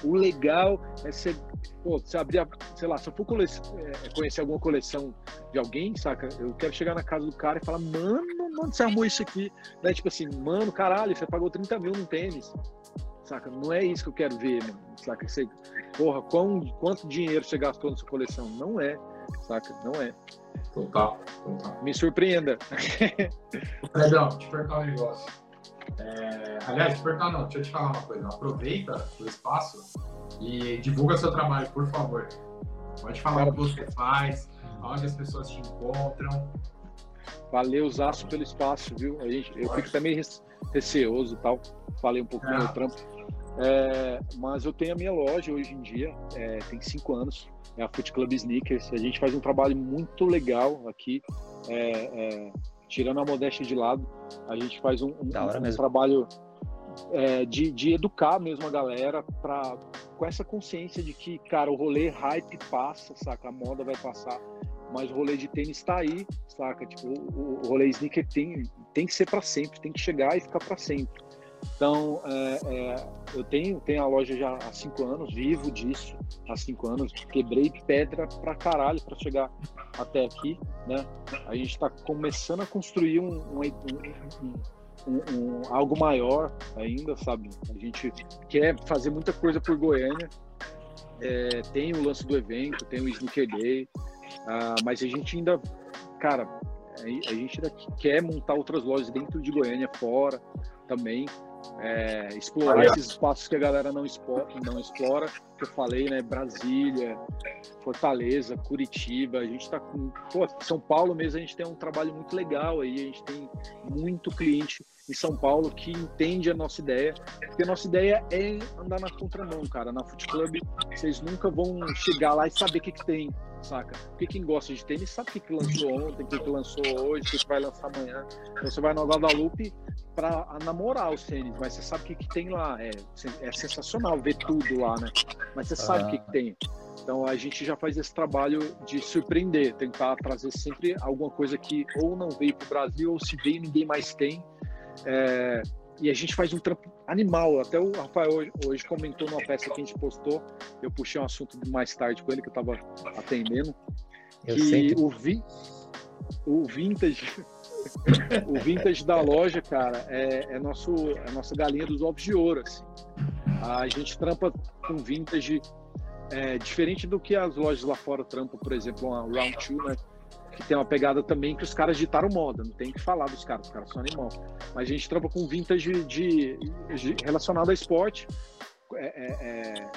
O legal é ser. Pô, você abrir, a, sei lá, se eu for cole... É, conhecer alguma coleção de alguém, saca? Eu quero chegar na casa do cara e falar, mano, mano, você arrumou isso aqui. Daí, tipo assim, mano, caralho, você pagou 30 mil num tênis. Saca? Não é isso que eu quero ver, mano. Saca? Você, porra, quão, quanto dinheiro você gastou na sua coleção? Não é. Saca? Não é. Total, total. Me surpreenda. (laughs) Fredão, te perguntar um negócio. É, aliás, te perguntar não, deixa eu te falar uma coisa. Aproveita o espaço e divulga seu trabalho, por favor. Pode falar o que você faz, onde as pessoas te encontram. Valeu, Zaço, pelo espaço, viu? A gente, eu fico também receoso e tal. Falei um pouco do meu trampo. É, mas eu tenho a minha loja hoje em dia, é, tem cinco anos, é a Foot Club Sneakers. A gente faz um trabalho muito legal aqui. É, é tirando a modéstia de lado, a gente faz um, um, um trabalho é, de, de educar mesmo a galera pra, com essa consciência de que, cara, o rolê hype passa, saca? A moda vai passar, mas o rolê de tênis está aí, saca? Tipo, o, o rolê sneaker tem, tem que ser para sempre, tem que chegar e ficar para sempre. Então, é, é, eu tenho, tenho a loja já há cinco anos, vivo disso há cinco anos, quebrei pedra pra caralho para chegar até aqui, né? A gente está começando a construir um, um, um, um, algo maior ainda, sabe? A gente quer fazer muita coisa por Goiânia, é, tem o lance do evento, tem o Sneaker Day, uh, mas a gente ainda, cara, a gente ainda quer montar outras lojas dentro de Goiânia, fora também é, explorar esses espaços que a galera não explora, não explora, que eu falei, né? Brasília, Fortaleza, Curitiba, a gente está com. Pô, São Paulo mesmo, a gente tem um trabalho muito legal aí, a gente tem muito cliente em São Paulo que entende a nossa ideia, porque a nossa ideia é andar na contramão, cara. Na Foot Club, vocês nunca vão chegar lá e saber o que, que tem saca? Porque quem gosta de tênis sabe o que, que lançou ontem, o que, que lançou hoje, o que, que vai lançar amanhã. Então, você vai no Guadalupe para namorar os tênis, mas você sabe o que, que tem lá. É, é sensacional ver tudo lá, né? Mas você sabe o que, que tem. Então a gente já faz esse trabalho de surpreender, tentar trazer sempre alguma coisa que ou não veio para o Brasil, ou se veio ninguém mais tem. É, e a gente faz um trampo animal. Até o Rafael hoje, hoje, comentou numa peça que a gente postou. Eu puxei um assunto mais tarde com ele que eu estava atendendo. Eu que o, vi, o vintage, o vintage da loja, cara, é, é, nosso, é nossa galinha dos ovos de ouro. Assim. A gente trampa com vintage é, diferente do que as lojas lá fora trampam, por exemplo, uma Round 2, né? que tem uma pegada também que os caras ditaram moda, não tem que falar dos caras, os caras são animal. Mas a gente trampa com vintage de, de relacionado a esporte. É, é, é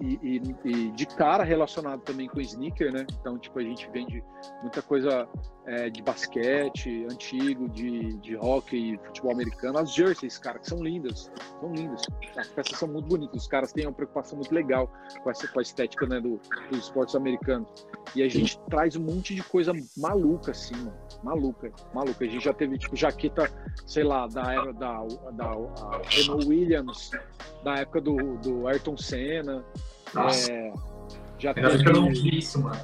e, e, e, de cara relacionado também com sneaker, né? Então, tipo, a gente vende muita coisa é, de basquete antigo, de, de hockey, futebol americano. As jerseys, cara, que são lindas, são lindas. As peças são muito bonitas. Os caras têm uma preocupação muito legal com, essa, com a estética né, do, dos esportes americanos. E a gente traz um monte de coisa maluca, assim, mano. Maluca, maluca. A gente já teve, tipo, jaqueta, sei lá, da era da, da, da Renault Williams, da época do, do Ayrton Senna. Nossa. É, já teve... eu não vi isso, mano.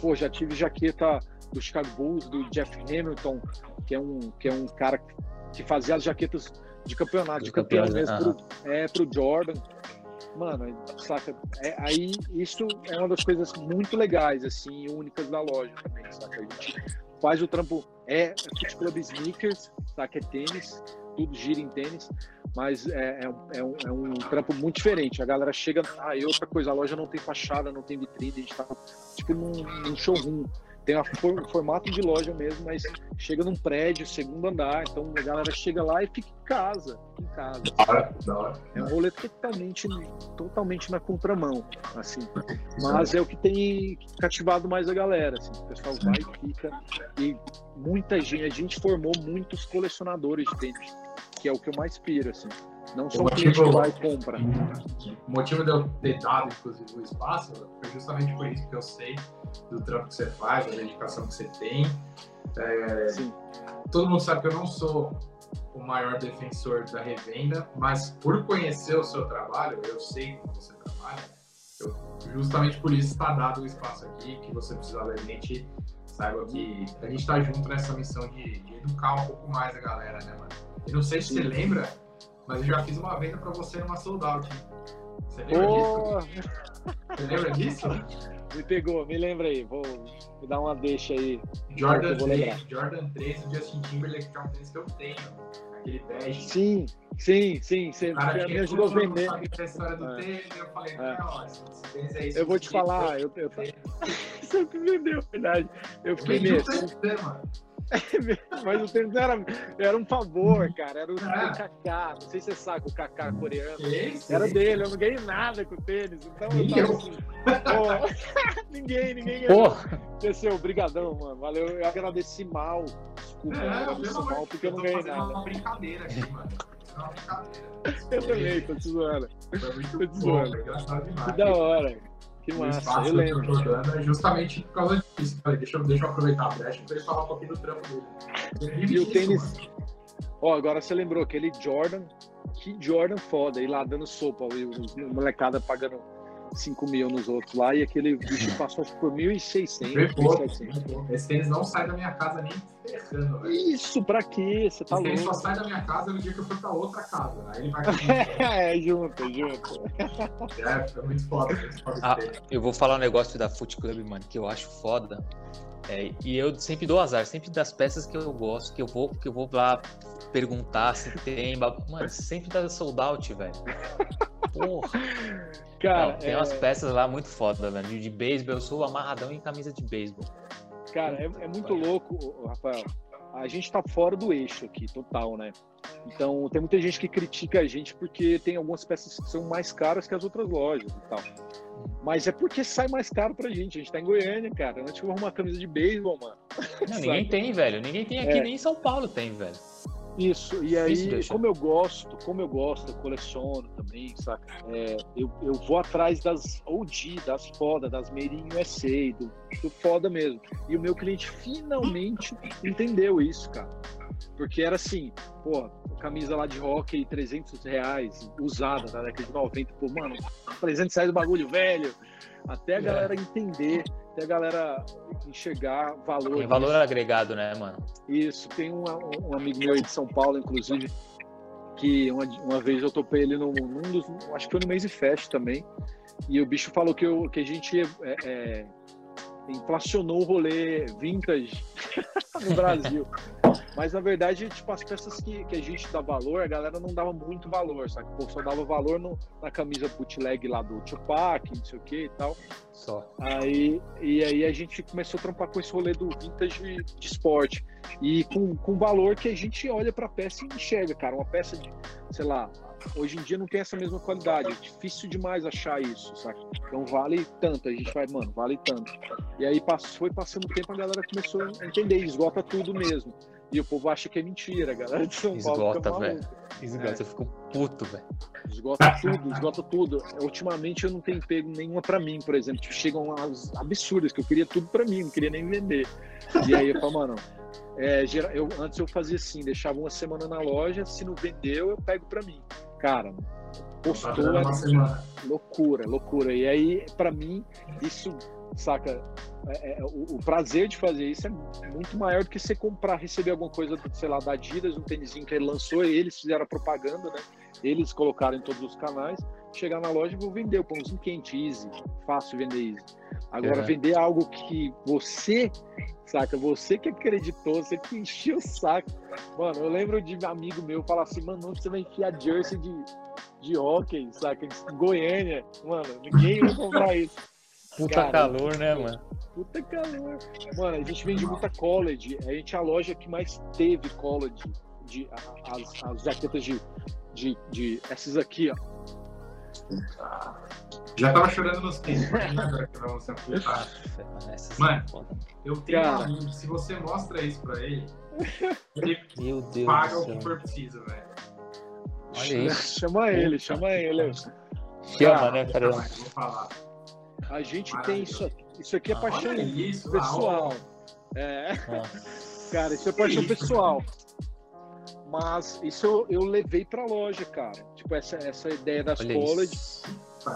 Pô, já tive jaqueta do Chicago Bulls, do Jeff Hamilton, que é um, que é um cara que fazia as jaquetas de campeonato, de, de campeão mesmo, pro, é, pro Jordan. Mano, saca? É, aí isso é uma das coisas muito legais, assim, únicas da loja também, saca? A gente faz o trampo, é Foot Club Sneakers, saca? É tênis, tudo gira em tênis, mas é, é, é, um, é, um, trampo muito diferente. A galera chega, ah, e outra coisa, a loja não tem fachada, não tem vitrine, a gente tá tipo num, num showroom. Tem o formato de loja mesmo, mas chega num prédio, segundo andar, então a galera chega lá e fica em casa, em casa. É um rolê totalmente, totalmente na contramão, assim. Mas é o que tem cativado mais a galera, assim. O pessoal vai e fica. E muita gente, a gente formou muitos colecionadores de tênis que é o que eu mais piro, assim. Não só o cliente que vai e compra. O motivo de eu ter dado, inclusive, o espaço foi justamente por isso, porque eu sei do trampo que você faz, da dedicação que você tem. É, todo mundo sabe que eu não sou o maior defensor da revenda, mas por conhecer o seu trabalho, eu sei como você trabalha, eu, justamente por isso está dado o espaço aqui, que você precisar da gente, saiba que a gente tá junto nessa missão de, de educar um pouco mais a galera, né, mano? E não sei se você lembra, mas eu já fiz uma venda pra você numa sold out. Você lembra Ô, disso? Você lembra (laughs) disso? me pegou, me lembra aí. Vou me dar uma deixa aí. Jordan eu vou 3, Jordan 3 do Justin Timberlake, que é um tênis que eu tenho. Aquele bege. Sim, sim, sim. Você cara me ajudou a vender. sabia a história do É. tênis, eu falei, É. não, esse tênis é isso. Eu vou te falar, eu, eu, você me vendeu, verdade. Eu Eu fiquei meio. né, mano? (laughs) Mas o tênis era, era um favor, cara. Era o É. do Kaká. Não sei se você sabe o Kaká coreano. Esse, Era esse. dele, eu não ganhei nada com o tênis. Então eu eu. assim. pô, (laughs) ninguém, ninguém Desceu, brigadão, mano. Valeu. Eu agradeci mal. Desculpa, eu É, agradeci pelo amor mal porque eu não ganhei nada. uma brincadeira aqui, mano. É. Eu também, tô te zoando. Foi muito tô te zoando. Que da hora. Que o massa, espaço eu que eu lembro. tô jogando é justamente por causa disso. Falei, deixa, eu- deixa eu aproveitar a brecha pra ele falar um pouquinho do trampo dele. Ele vive E o tênis-. Ó, agora você lembrou aquele Jordan, que Jordan foda, e lá dando sopa, e os molecada pagando 5 mil nos outros lá, e aquele bicho passou por 1.600, Vê pouco, 1.700. vê pouco. Esse tênis não sai da minha casa nem ferrando, velho. Isso, pra quê? Você tá Esse tênis louco? só sai da minha casa no dia que eu for pra outra casa. Aí ele vai. (laughs) é, junto, junto. é, é muito foda. Muito foda Ah, eu vou falar um negócio da Foot Club, mano, que eu acho foda. É, e eu sempre dou azar, sempre das peças que eu gosto, que eu vou, que eu vou lá perguntar se tem. Mano, sempre dá sold out, velho. Porra. Cara, Não, tem é, umas peças lá muito foda, velho. De, de beisebol, eu sou amarradão em camisa de beisebol. cara, é, é muito louco, Rafael. A gente tá fora do eixo aqui, total, né? Então, tem muita gente que critica a gente porque tem algumas peças que são mais caras que as outras lojas e tal. Mas é porque sai mais caro pra gente. A gente tá em Goiânia, cara. Antes eu arrumar uma camisa de beisebol, mano. Não, ninguém (laughs) tem, velho. Ninguém tem aqui, É. nem em São Paulo tem, velho. Isso, e aí, deixar. como eu gosto, como eu gosto, eu coleciono também, saca? É, eu, eu vou atrás das OG, das foda, das Meirinho USA, do, do foda mesmo. E o meu cliente finalmente entendeu isso, cara. Porque era assim, pô, camisa lá de hockey, 300 reais, usada na década de 90, pô, mano, 300 reais do bagulho velho. Até a É. galera entender, até a galera enxergar valor. Tem valor agregado, né, mano? Isso, tem um, um amigo meu aí de São Paulo, inclusive, que uma, uma vez eu topei ele num, num dos. Acho que foi no Maze Fest também. E o bicho falou que, eu, que a gente é, é, inflacionou o rolê vintage (laughs) no Brasil. Mas na verdade, tipo, as peças que, que a gente dá valor, a galera não dava muito valor, sabe? Povo só dava valor no, na camisa bootleg lá do Tupac, não sei o que e tal. Só. Aí, e aí a gente começou a trampar com esse rolê do vintage de, de esporte. E com, com valor que a gente olha pra peça e enxerga, cara. Uma peça de, sei lá, hoje em dia não tem essa mesma qualidade. É difícil demais achar isso, saca? Então vale tanto. A gente vai, mano, vale tanto. E aí passou, foi passando o tempo, a galera começou a entender, esgota tudo mesmo. E o povo acha que é mentira, a galera de São Paulo. Esgota, velho. Esgota, eu fico puto, velho. Esgota tudo, esgota tudo. Ultimamente eu não tenho pego nenhuma pra mim, por exemplo. Tipo, chegam umas absurdas, que eu queria tudo pra mim, não queria nem vender. E aí eu falo, mano, é, eu, antes eu fazia assim, deixava uma semana na loja, se não vendeu, eu pego pra mim. Cara, postou é loucura, loucura. E aí, pra mim, isso, saca, é- é- o, o prazer de fazer isso é muito maior do que você comprar, receber alguma coisa, sei lá, da Adidas, um tênisinho que ele lançou, eles fizeram a propaganda, né? Eles colocaram em todos os canais, chegar na loja e vou vender o pãozinho quente, easy, fácil vender easy. Agora, É. vender algo que você, saca, você que acreditou, você que encheu o saco. Mano, eu lembro de um amigo meu falar assim, mano, onde você vai enfiar jersey de, de hockey, saca, em Goiânia? Mano, ninguém vai comprar (laughs) isso. Puta Cara, calor, né, mano? Puta calor. Mano, a gente vende muita college. A gente é a loja que mais teve college. De, a- as, as jaquetas de, de, de. Essas aqui, ó. Já tava chorando nos tênis, imagina agora que vai mostrar pro Felipe. Nossa, mano. Eu tenho Cara. um amigo, se você mostra isso pra ele, ele (laughs) Meu Deus paga o que for preciso, velho. Olha isso. Chama ele, chama ele. Chama, né, mais, Vou falar. A gente tem isso aqui. Isso aqui é Ah, paixão isso, pessoal. ah, É, Nossa. cara, isso é paixão pessoal. Mas isso eu, eu levei pra loja, cara. Tipo, essa, essa ideia das Olha college. isso.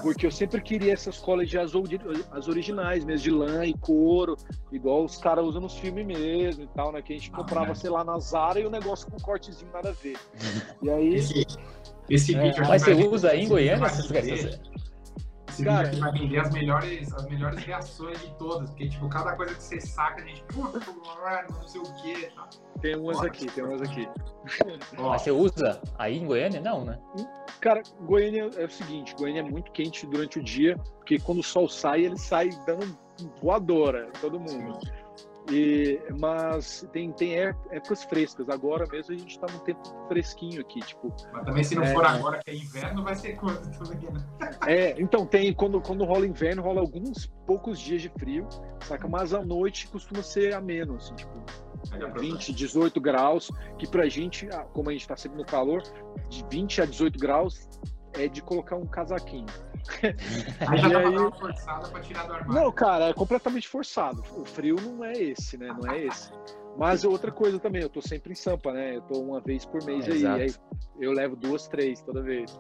Porque eu sempre queria essas colas de azul, as originais mesmo, de lã e couro, igual os caras usam nos filmes mesmo e tal, né? Que a gente ah, comprava, sei lá, na Zara e o negócio com cortezinho nada a ver. (laughs) E aí. Esse, esse é, vídeo Mas você usa aí em Goiânia? Esse cara, vídeo aqui vai vender as melhores, as melhores reações de todas, porque, tipo, cada coisa que você saca, a gente, puta, não sei o que. Tá. Tem umas aqui, tem umas aqui. Mas você usa aí em Goiânia? Não, né? Cara, Goiânia é o seguinte, Goiânia é muito quente durante o dia, porque quando o sol sai, ele sai dando voadora em todo mundo. Sim. E, mas tem, tem é, épocas frescas. Agora mesmo a gente está num tempo fresquinho aqui, tipo. Mas também se não é, for agora que é inverno, vai ser quando (laughs) também, né? É, então tem quando, quando rola inverno, rola alguns poucos dias de frio, saca? Mas à noite costuma ser a menos, assim, tipo, 20, 18 graus, que pra gente, ah, como a gente tá sempre no calor, de 20 a 18 graus é de colocar um casaquinho. (laughs) Aí já aí... forçada pra tirar do armário. Não, cara, é completamente forçado. O frio não é esse, né? Não é esse. Mas outra coisa também, eu tô sempre em Sampa, né? Eu tô uma vez por mês é, aí, aí, Eu levo duas, três toda vez.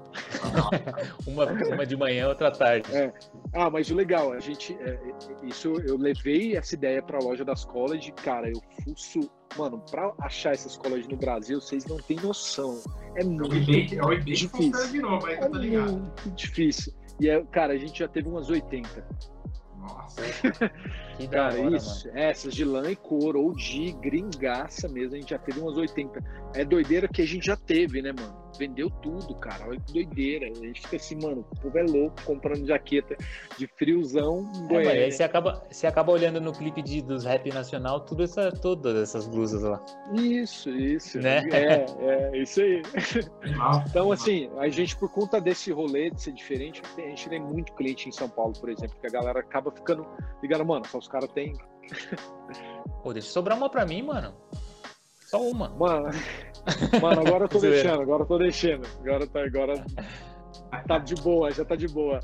(laughs) uma, uma de manhã, outra tarde. É. Ah, mas o legal, a gente. É, é isso eu levei essa ideia pra loja das college, cara, eu fuço. Mano, pra achar essas college no Brasil, vocês não têm noção. É muito é o difícil. De novo, aí, é muito difícil. E, é, cara, a gente já teve umas 80. Nossa. que cara, hora, isso. Mano. Essas de lã e couro, ou de gringaça mesmo, a gente já teve umas 80. É doideira que a gente já teve, né, mano? Vendeu tudo, cara. Olha que doideira. A gente fica assim, mano, o povo é louco comprando jaqueta de friozão em é, aí você acaba, você acaba olhando no clipe de, dos rap nacional, tudo essa, todas essas blusas lá. Isso, isso. Né? É, é, isso aí. então, assim, a gente, por conta desse rolê de ser diferente, a gente tem muito cliente em São Paulo, por exemplo, que a galera acaba ficando ligando, mano, só os caras têm. Pô, deixa sobrar uma pra mim, mano. Só uma. Mano, (laughs) mano agora eu tô deixando, agora eu tô deixando. Agora tá, agora tá de boa, já tá de boa.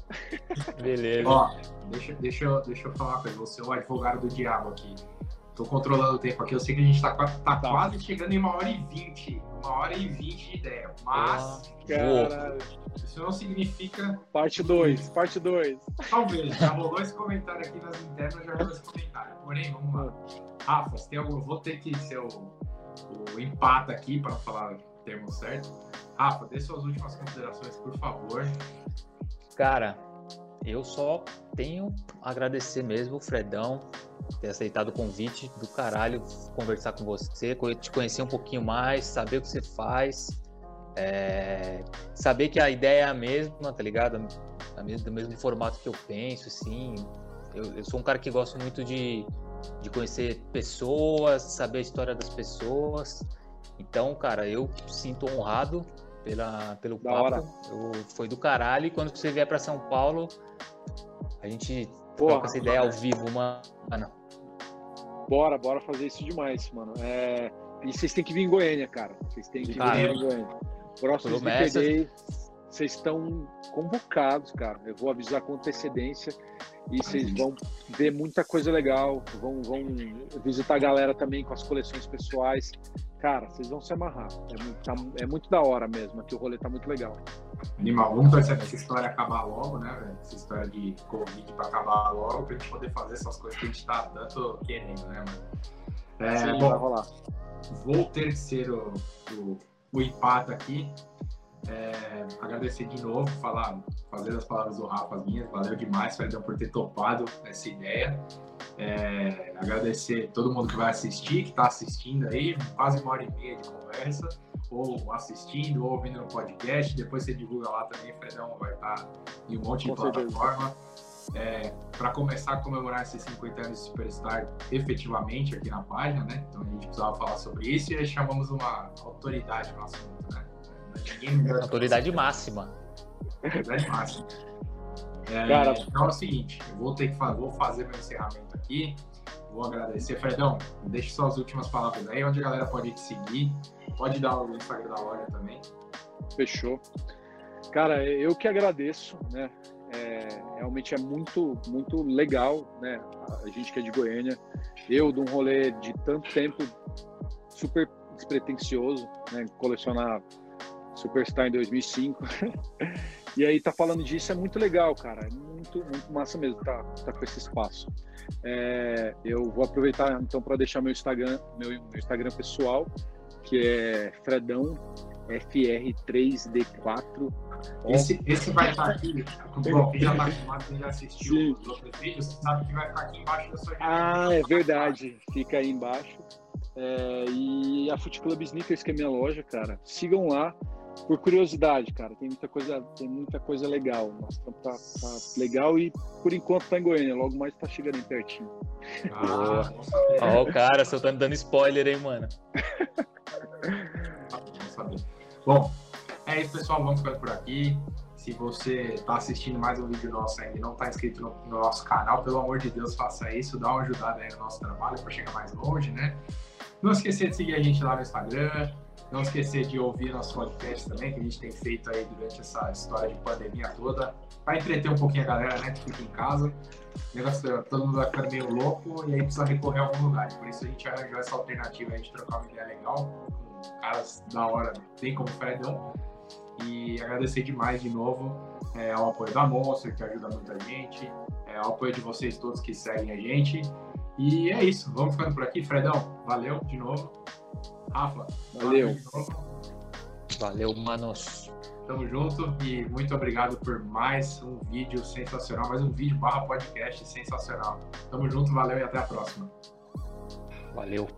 Beleza. Ó, deixa, deixa, eu, deixa eu falar coisa. Você é o advogado do diabo aqui. Tô controlando o tempo aqui. Eu sei que a gente tá, tá, tá. quase chegando em uma hora e vinte. Uma hora e vinte de ideia. Mas. Caralho. Isso não significa. Parte 2, parte 2. Talvez. Já rolou esse comentário aqui nas internas, já rolou esse comentário. Porém, vamos lá. Rafa, tem algum... vou ter que ser o o empata aqui, para falar o termo certo. Rafa, dê suas últimas considerações, por favor. Cara, eu só tenho a agradecer mesmo o Fredão ter aceitado o convite do caralho, conversar com você, te conhecer um pouquinho mais, saber o que você faz, é, saber que a ideia é a mesma, tá ligado? Do mesmo formato que eu penso, assim. Eu, eu sou um cara que gosto muito de, de conhecer pessoas, saber a história das pessoas. Então, cara, eu sinto honrado pela, pelo da papo. Hora. Eu, foi do caralho. E quando você vier para São Paulo, a gente Porra, troca essa ideia ao vivo, mano. Bora, bora fazer isso demais, mano. É... E vocês têm que vir em Goiânia, cara. Vocês têm que cara, vir em Goiânia. Próximo vocês estão convocados, cara. Eu vou avisar com antecedência e vocês vão ver muita coisa legal, vão, vão visitar a galera também com as coleções pessoais. Cara, vocês vão se amarrar. É muito, tá, é muito da hora mesmo, aqui o rolê tá muito legal. Animal, vamos torcer essa história acabar logo, né, velho? Essa história de Covid pra acabar logo, pra gente poder fazer essas coisas que a gente tá tanto querendo, né, mano? É, Sim, bom, vai rolar. Vou ter ser o, o, o empate aqui. É, agradecer de novo, falar, fazer as palavras do Rafa minhas, valeu demais, Fredão, por ter topado essa ideia. É, agradecer todo mundo que vai assistir, que está assistindo aí, quase uma hora e meia de conversa, ou assistindo, ou ouvindo no podcast. Depois você divulga lá também, Fredão vai estar tá em um monte de plataforma. É, para começar a comemorar esses 50 anos de Superstar efetivamente aqui na página, né? Então a gente precisava falar sobre isso e chamamos uma autoridade no assunto, né? Autoridade máxima. Autoridade máxima. É, Cara, então é o seguinte, eu vou ter que fazer, vou fazer meu encerramento aqui. Vou agradecer. Fredão, deixe suas últimas palavras aí, onde a galera pode te seguir. Pode dar o Instagram da loja também. Fechou. Cara, eu que agradeço, né? É, realmente é muito, muito legal, né? A gente que é de Goiânia, eu de um rolê de tanto tempo super despretensioso, né? Colecionar Superstar em 2005. (laughs) e aí tá falando disso é muito legal, cara. É muito, muito massa mesmo tá, tá com esse espaço. É, eu vou aproveitar então para deixar meu Instagram, meu, meu Instagram pessoal, que é Fredão FR3D4. Esse, esse vai estar aqui, bom, já (laughs) está acostumado, já assistiu Sim. os outros vídeos, sabe que vai ficar aqui embaixo da sua Ah, é verdade. Fica aí embaixo. É, e a Foot Club Sneakers, que é minha loja, cara, sigam lá. Por curiosidade, cara, tem muita coisa, tem muita coisa legal. Nossa, tá, tá legal e por enquanto tá em Goiânia, logo mais tá chegando aí pertinho. Ah, Ó, o cara, você tá me dando spoiler, hein, mano. (laughs) Bom, é isso, pessoal. Vamos ficando por aqui. Se você está assistindo mais um vídeo nosso ainda e não está inscrito no, no, nosso canal, pelo amor de Deus, faça isso. Dá uma ajudada aí no nosso trabalho para chegar mais longe, né? Não esquecer de seguir a gente lá no Instagram. Não esquecer de ouvir nosso podcast também, que a gente tem feito aí durante essa história de pandemia toda, para entreter um pouquinho a galera, né, que fica em casa. O negócio, todo mundo vai ficar meio louco e aí precisa recorrer a algum lugar. Por isso a gente arranjou essa alternativa aí de trocar uma ideia legal com caras da hora, bem como o Fredão. E agradecer demais de novo é, ao apoio da Monster, que ajuda muita gente, é, ao apoio de vocês todos que seguem a gente. E é isso, vamos ficando por aqui. Fredão, valeu de novo. Rafa, valeu. Valeu, manos. Tamo junto e muito obrigado por mais um vídeo sensacional, mais um vídeo barra podcast sensacional. Tamo junto, valeu e até a próxima. Valeu.